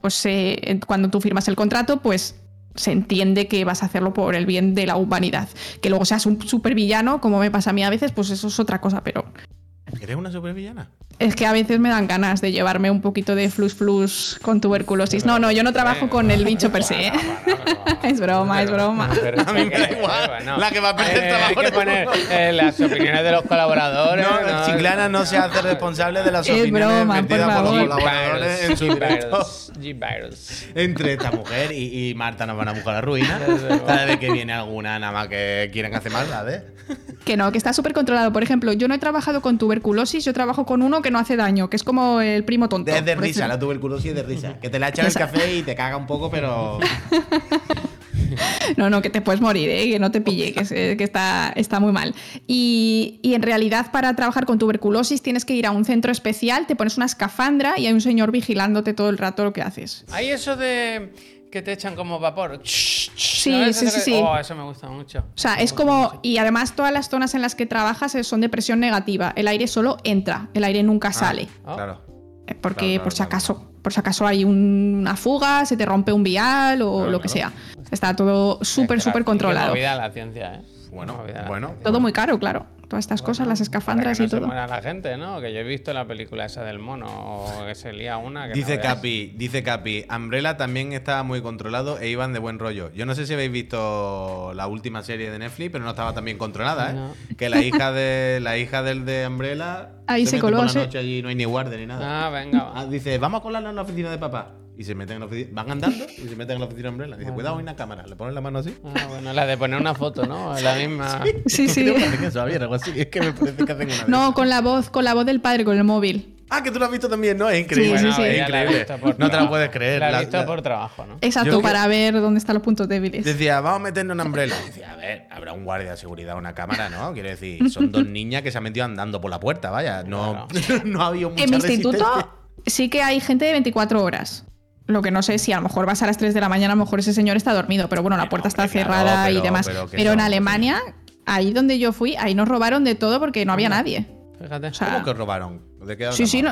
pues eh, cuando tú firmas el contrato, pues se entiende que vas a hacerlo por el bien de la humanidad. Que luego seas un supervillano, como me pasa a mí a veces, pues eso es otra cosa, pero ¿Eres una supervillana? Es que a veces me dan ganas de llevarme un poquito de flus flus con tuberculosis. No, no, yo no trabajo con el bicho per se, ¿eh? [laughs] Es broma, es broma. Pero [laughs] A mí me da igual. La que va a perder eh, trabajo Hay que poner eh, las opiniones de los colaboradores. No, Chiclana no se hace responsable de las Es opiniones broma, por por los colaboradores en su directo. Entre esta mujer y, y Marta nos van a buscar la ruina. [laughs] Cada vez que viene alguna nada más que quieren hacer maldades. Que no, que está súper controlado. Por ejemplo, yo no he trabajado con tuberculosis, yo trabajo con uno que no hace daño, que es como el primo tonto. Es de risa, la tuberculosis es de risa. Que te la echan el café y te caga un poco, pero. [laughs] No, no, que te puedes morir, ¿eh? que no te pille, que, se- que está, está muy mal. Y, y en realidad para trabajar con tuberculosis tienes que ir a un centro especial, te pones una escafandra y hay un señor vigilándote todo el rato lo que haces. Hay eso de que te echan como vapor. Sí, ¿No? sí, sí, sí. Oh, eso me gusta mucho. O sea, es como... Y además todas las zonas en las que trabajas son de presión negativa. El aire solo entra, el aire nunca sale. Oh. Claro. Eh, Porque Claro, claro, por si claro. acaso, por si acaso hay un- una fuga, se te rompe un vial o Claro, lo que claro. sea. Está todo súper, súper controlado. Qué movida la ciencia, ¿eh? Bueno, bueno. ciencia. Todo muy caro, claro. Todas estas cosas, las Para escafandras que no y todo. Se muera la gente, ¿no? Que yo he visto la película esa del mono, o que se lía una. Que Dice no. Capi, dice Capi, Umbrella también estaba muy controlado e iban de buen rollo. Yo no sé si habéis visto la última serie de Netflix, pero no estaba tan bien controlada, ¿eh? No. Que la hija [laughs] de la hija del de Umbrella Ahí se mete coló, por la noche allí no hay ni guardia ni nada. Ah, venga. va. Ah, dice, vamos a colarla en la oficina de papá. Y se meten en la oficina, van andando y se meten en la oficina de Umbrella. Dice, cuidado, hay una cámara. Le ponen la mano así. Ah, bueno, la de poner una foto, ¿no? La misma. Sí, sí. Creo que hacen eso, Javier, algo así. Es que me parece que hacen una No, con la voz, con la voz del padre, con el móvil. Ah, que tú lo has visto también, ¿no? Es increíble. Sí, sí, sí. Es increíble. No te la puedes creer. La he visto la- por trabajo, ¿no? Exacto, Yo que- para ver dónde están los puntos débiles. Decía, vamos a meternos una umbrella. Decía, a ver, habrá un guardia de seguridad, una cámara, ¿no? Quiero decir, son dos [laughs] niñas que se han metido andando por la puerta, vaya. No, [laughs] no ha habido mucha En mi instituto sí que hay gente de 24 horas. Lo que no sé si a lo mejor vas a las 3 de la mañana, a lo mejor ese señor está dormido, pero bueno, la puerta no, está hombre, claro, cerrada y demás. pero en son- Alemania, ahí donde yo fui, ahí nos robaron de todo porque no había nadie. Fíjate. O sea, ¿Cómo que os robaron? ¿De qué Sí, sí.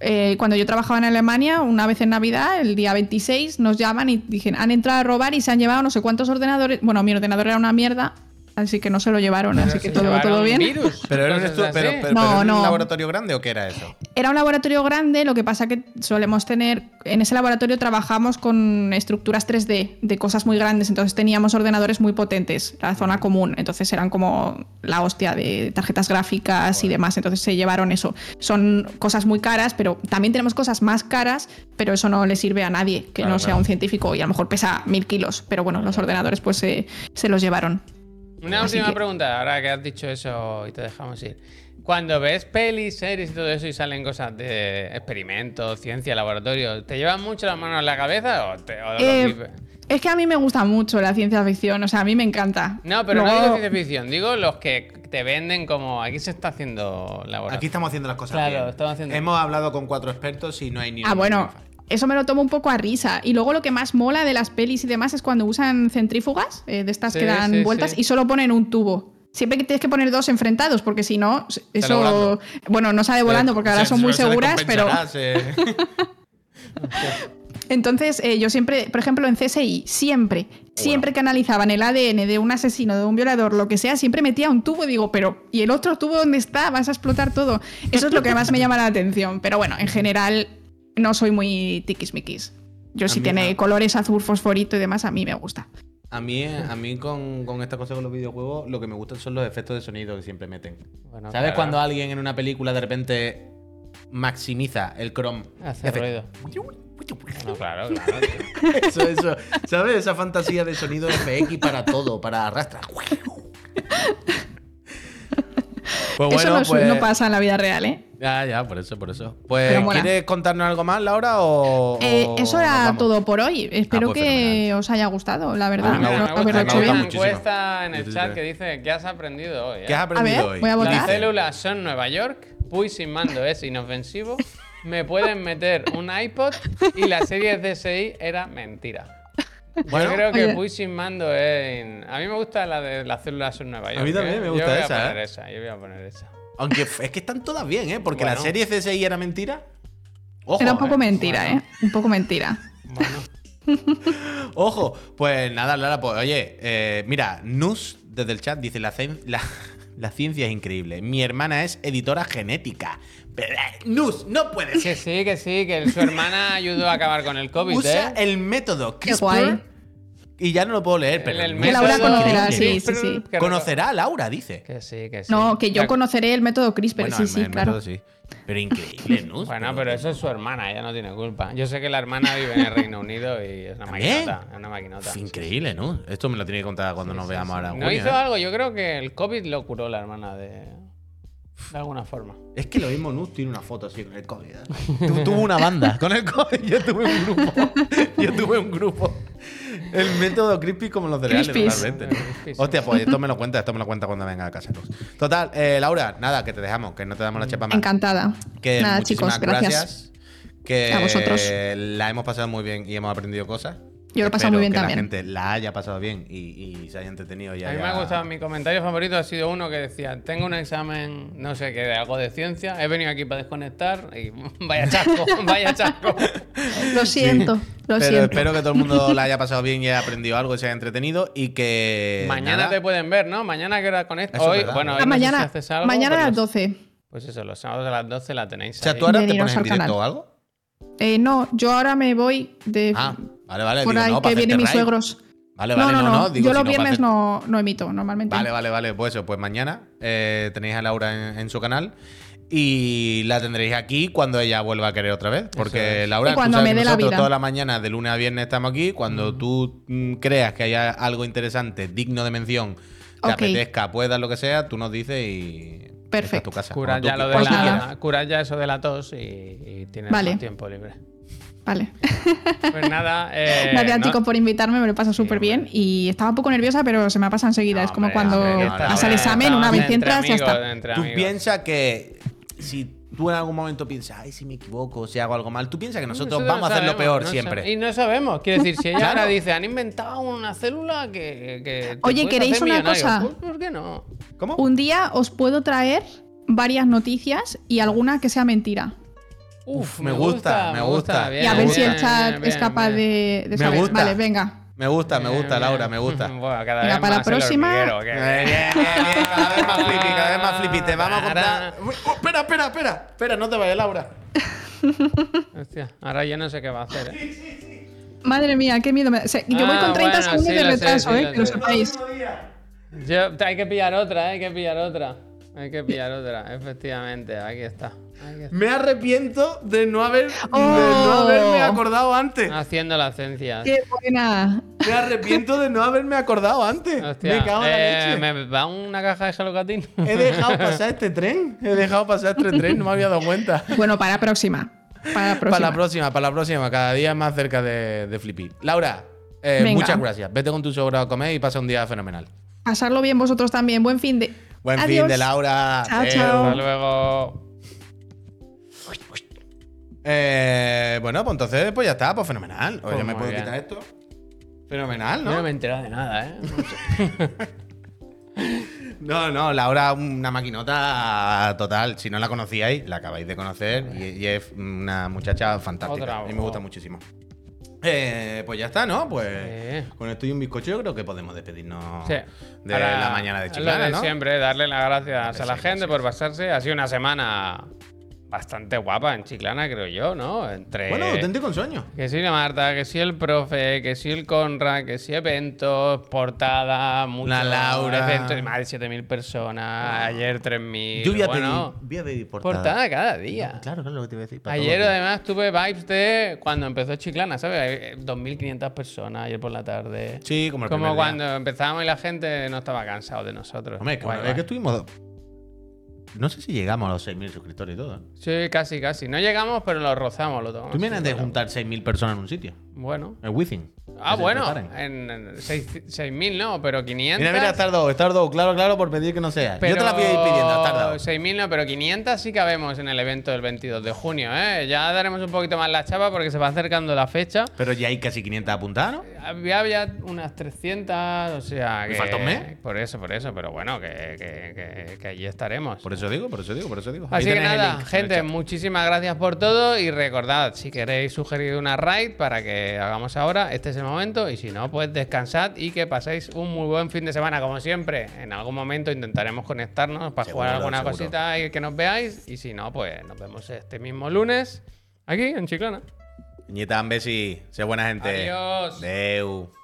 eh, cuando yo trabajaba en Alemania, una vez en Navidad, el día 26, nos llaman y dicen, han entrado a robar y se han llevado no sé cuántos ordenadores. Bueno, mi ordenador era una mierda, así que no se lo llevaron, así que todo, todo bien. virus, ¿Pero era, un pero, pero- No, pero era un laboratorio grande o qué era eso? Era un laboratorio grande, lo que pasa que solemos tener, en ese laboratorio trabajamos con estructuras 3D de cosas muy grandes, entonces teníamos ordenadores muy potentes, la zona común, entonces eran como la hostia de tarjetas gráficas y demás, entonces se llevaron eso. Son cosas muy caras, pero también tenemos cosas más caras, pero eso no le sirve a nadie que Claro, no sea claro. un científico y a lo mejor pesa mil kilos, pero bueno, los ordenadores pues se, se los llevaron. Una Así última que- pregunta, ahora que has dicho eso y te dejamos ir. Cuando ves pelis, series y todo eso y salen cosas de experimentos, ciencia, laboratorio, ¿te llevan mucho las manos a la cabeza o te o Eh, es que a mí me gusta mucho la ciencia ficción, o sea, a mí me encanta. No, pero no Luego- digo ciencia ficción, digo los que te venden como aquí se está haciendo laboratorio. Aquí estamos haciendo las cosas Claro, bien. estamos haciendo- Hemos hablado con cuatro expertos y no hay ni Ah, bueno, eso me lo tomo un poco a risa. Y luego lo que más mola de las pelis y demás es cuando usan centrífugas, eh, de estas Sí, que dan sí, vueltas, sí. y solo ponen un tubo. Siempre que tienes que poner dos enfrentados, porque si no, eso. Bueno, no sale volando porque ahora Se- son muy se- se seguras, pero. [laughs] Entonces, eh, yo siempre, por ejemplo, en CSI, siempre, siempre que analizaban el ADN de un asesino, de un violador, lo que sea, siempre metía un tubo. Digo, pero ¿y el otro tubo dónde está? Vas a explotar todo. Eso es lo que más me llama la atención. Pero bueno, en general, no soy muy tiquismiquis. Yo, A si tiene no. colores azul, fosforito y demás, a mí me gusta. A mí, a mí con, con esta cosa con los videojuegos, lo que me gustan son los efectos de sonido que siempre meten. Bueno, ¿Sabes claro. cuando alguien en una película de repente maximiza el chrome? Hace ruido. No, claro, [laughs] claro. Eso, eso. ¿Sabes? Esa fantasía de sonido FX para todo, para arrastrar. Pues Eso bueno, no, su- pues. no pasa en la vida real, ¿eh? Ya, ya, por eso, por eso. Pues, Pero mola. ¿quieres contarnos algo más, Laura? O, Eh, o eso era todo por hoy. Espero pues que fenomenal. os haya gustado, la A verdad. mí me gusta, una encuesta en el chat que dice ¿qué has aprendido hoy? eh? ¿Qué has A aprendido ver, hoy? voy a votar. Las células son Nueva York, Puy sin mando es inofensivo, me pueden meter un iPod y la serie DSI era mentira. Bueno, Yo creo que. Puy sin mando es... in- A mí me gusta la de las células son Nueva York. mí también ¿eh? me Yo gusta voy a poner ¿eh? esa, yo voy a poner esa. Aunque es que están todas bien, ¿eh? Porque la serie CSI era mentira. Ojo, Era un poco ¿eh? mentira, ¿eh? Un poco mentira. Bueno, [laughs] Ojo, pues nada, Lara, pues oye, eh, mira, Nus desde el chat dice la, cien- la, La ciencia es increíble. Mi hermana es editora genética. Pero, eh, Nus, no puede Que ser. sí, que sí, que su hermana ayudó a acabar con el COVID, Usa ¿eh? el método Qué guay. CRISPR. Y ya no lo puedo leer, pero. El- el Laura método conocerá, sí, sí, sí. Conocerá a Laura, dice. Que sí, que sí. No, que yo conoceré el método CRISPR, Bueno, sí, el- sí, el claro. método sí. Pero increíble, Nus. [laughs] Bueno, pero eso es su hermana, ella no tiene culpa. Yo sé que la hermana vive en el Reino Unido y es una ¿También? maquinota. Es una maquinota. Es increíble, ¿no? Esto me lo tiene que contar cuando nos veamos ahora. No junio, hizo ¿eh? algo, yo creo que el COVID lo curó la hermana de. De alguna forma. Es que lo mismo Nus tiene una foto así con el COVID. ¿eh? [laughs] Tu- tuvo una banda [laughs] con el COVID. Yo tuve un grupo. Yo tuve un grupo. El método crispy como los cereales, totalmente. Crispies, sí. Hostia, pues esto me lo cuenta, esto me lo cuenta cuando venga a casa. Nus. Total, eh, Laura, nada, que te dejamos, que no te damos la chapa más. Encantada. Que Nada, muchísimas chicos, gracias. Que A vosotros. la hemos pasado muy bien y hemos aprendido cosas. Yo lo he pasado muy bien que también. la gente la haya pasado bien y, y se haya entretenido. Y A mí me ha gustado, mi comentario favorito ha sido uno que decía, tengo un examen, no sé qué, de algo de ciencia, he venido aquí para desconectar y [laughs] vaya chasco, [laughs] vaya chasco. Lo siento, lo Pero siento. espero que todo el mundo [laughs] la haya pasado bien y haya aprendido algo y se haya entretenido y que. Mañana nada, te pueden ver, ¿no? Mañana que hora conectas. Hoy, verdad. bueno, hoy Ah, no sé si mañana haces algo, mañana a las los- 12. Pues eso, los sábados a las 12 la tenéis O sea, ahí. tú ahora te pones en directo canal. o algo. Eh, no, yo ahora me voy de Ah, vale, vale. por digo, ahí no, que vienen mis raid. suegros. Vale, No, vale, no, no. digo, yo si los no, viernes hacer- no, no emito normalmente. Vale, vale, vale. Pues eso, pues mañana eh, tenéis a Laura en, en su canal y la tendréis aquí cuando ella vuelva a querer otra vez. Porque es. Laura, Y tú cuando sabes me dé la nosotros vida. toda la mañana, de lunes a viernes, estamos aquí. Cuando tú mm, creas que haya algo interesante, digno de mención, te apetezca, puedas, lo que sea, tú nos dices y. Perfecto. tu casa. Curas Cuando ya, lo de. Pues la, eso de la tos y, y tienes Vale. más tiempo libre. Vale. Pues nada, [laughs] eh, Gracias, no- chicos, por invitarme, me lo paso súper bien. Y estaba un poco nerviosa, pero se me pasa enseguida. No, es como hombre, cuando hombre, pasa el examen, una vez entras, ya está. Tú piensas que si tú en algún momento piensas, ay, si me equivoco, si hago algo mal, tú piensas que nosotros Nosotros vamos a hacer lo peor no siempre. Y no sabemos. Quiero decir, si ella Claro. ahora dice, han inventado una célula que. Oye, ¿queréis una millonario". cosa? Pues, ¿Por qué no? ¿Cómo? Un día os puedo traer varias noticias y alguna que sea mentira. Uf, me gusta, me gusta. bien, y a ver si el chat bien, es capaz bien. de, de Me saber. gusta. Vale, venga. Me gusta, me gusta, Bien, Laura, bien. me gusta. [laughs] Bueno, cada Venga, vez para la más el próxima- hormiguero, que- Bien, bien, bien, cada vez más flippy, cada vez más flippy. Te vamos a comprar. Uy, oh, espera, espera, espera. Espera, no te vayas, Laura. [laughs] Hostia, ahora yo no sé qué va a hacer. ¿eh? Madre mía, qué miedo. me- se- Yo voy Ah, con 30 bueno, segundos sí, de lo sé, retraso, sí, eh, lo que lo sé. sepáis. Yo- hay que pillar otra, ¿eh? hay que pillar otra. Hay que pillar otra, efectivamente. Aquí está. Me arrepiento de no haber de Oh. no haberme acordado antes. Haciendo las ciencias. Qué buena. Me arrepiento de no haberme acordado antes. Hostia, me cago en eh, la leche. ¿me va una caja de Hello Catino? He dejado pasar este tren. He dejado pasar este tren, no me había dado cuenta. Bueno, para la próxima. Para la próxima. Para la próxima, para la próxima. Cada día más cerca de, de Flippy. Laura, eh, muchas gracias. Vete con tu sobra a comer y pasa un día fenomenal. Pasarlo bien vosotros también. Buen fin de. Buen Adiós. fin de Laura. Chao, chao. Hasta luego. Eh, bueno, pues entonces, pues ya está, pues fenomenal. Oye, Pues me puedo bien. quitar esto. Fenomenal, Yo no ¿no? me he enterado de nada, ¿eh? [laughs] No. No, Laura, una maquinota total. Si no la conocíais, la acabáis de conocer y, y es una muchacha fantástica. Otra a mí me gusta muchísimo. Eh, pues ya está, ¿no? Pues Sí. con esto y un bizcocho yo creo que podemos despedirnos Sí. de Ahora, la mañana de lo Chiclana, de ¿no? siempre, darle las gracias a la gente por pasarse. Ha sido una semana bastante guapa en Chiclana, creo yo, ¿no? Entre. Bueno, auténtico sueño. Que sí, la Marta, que sí el profe, que sí el Conrad, que sí eventos, portada, mucho La Laura. eventos, más de 7.000 personas, ayer 3.000. Yo voy a bueno, pedir, voy a pedir portada. portada cada día. Claro, claro, lo que te iba a decir. para Ayer además tuve vibes de cuando empezó Chiclana, ¿sabes? Eh, 2.500 personas ayer por la tarde. Sí, como el Como primer día. cuando empezamos y la gente no estaba cansado de nosotros. Hombre, que Guay, una vez guay. que estuvimos. No sé si llegamos a los 6.000 suscriptores y todo. Sí, casi, casi. No llegamos, pero lo rozamos, lo tomamos. Tú vienes Sí, de juntar 6.000 personas en un sitio. Bueno. El Within. Ah, Que bueno. En, en seis- 6.000 no, pero 500. Mira, mira, has tardado, has tardado, claro, claro, por pedir que no sea. Yo te la voy a ir pidiendo, has tardado. 6.000 no, pero 500 sí cabemos en el evento del 22 de junio, ¿eh? Ya daremos un poquito más la chapa porque se va acercando la fecha. Pero ya hay casi 500 apuntadas, ¿no? Había, había unas 300, o sea ¿Me que... falta un mes? Por eso, por eso, pero bueno, que, que, que- que allí estaremos. Por eso digo, por eso digo, por eso digo. Ahí Así que tenéis el nada, en gente, muchísimas gracias por todo y recordad, si queréis sugerir una raid para que hagamos ahora, este es el momento. Y si no, pues descansad y que paséis un muy buen fin de semana, como siempre. En algún momento intentaremos conectarnos para Seguro, jugar alguna seguro. cosita y que nos veáis. Y si no, pues nos vemos este mismo lunes aquí en Chiclana. Ñita, Besi, sé buena gente. Adiós. Deu.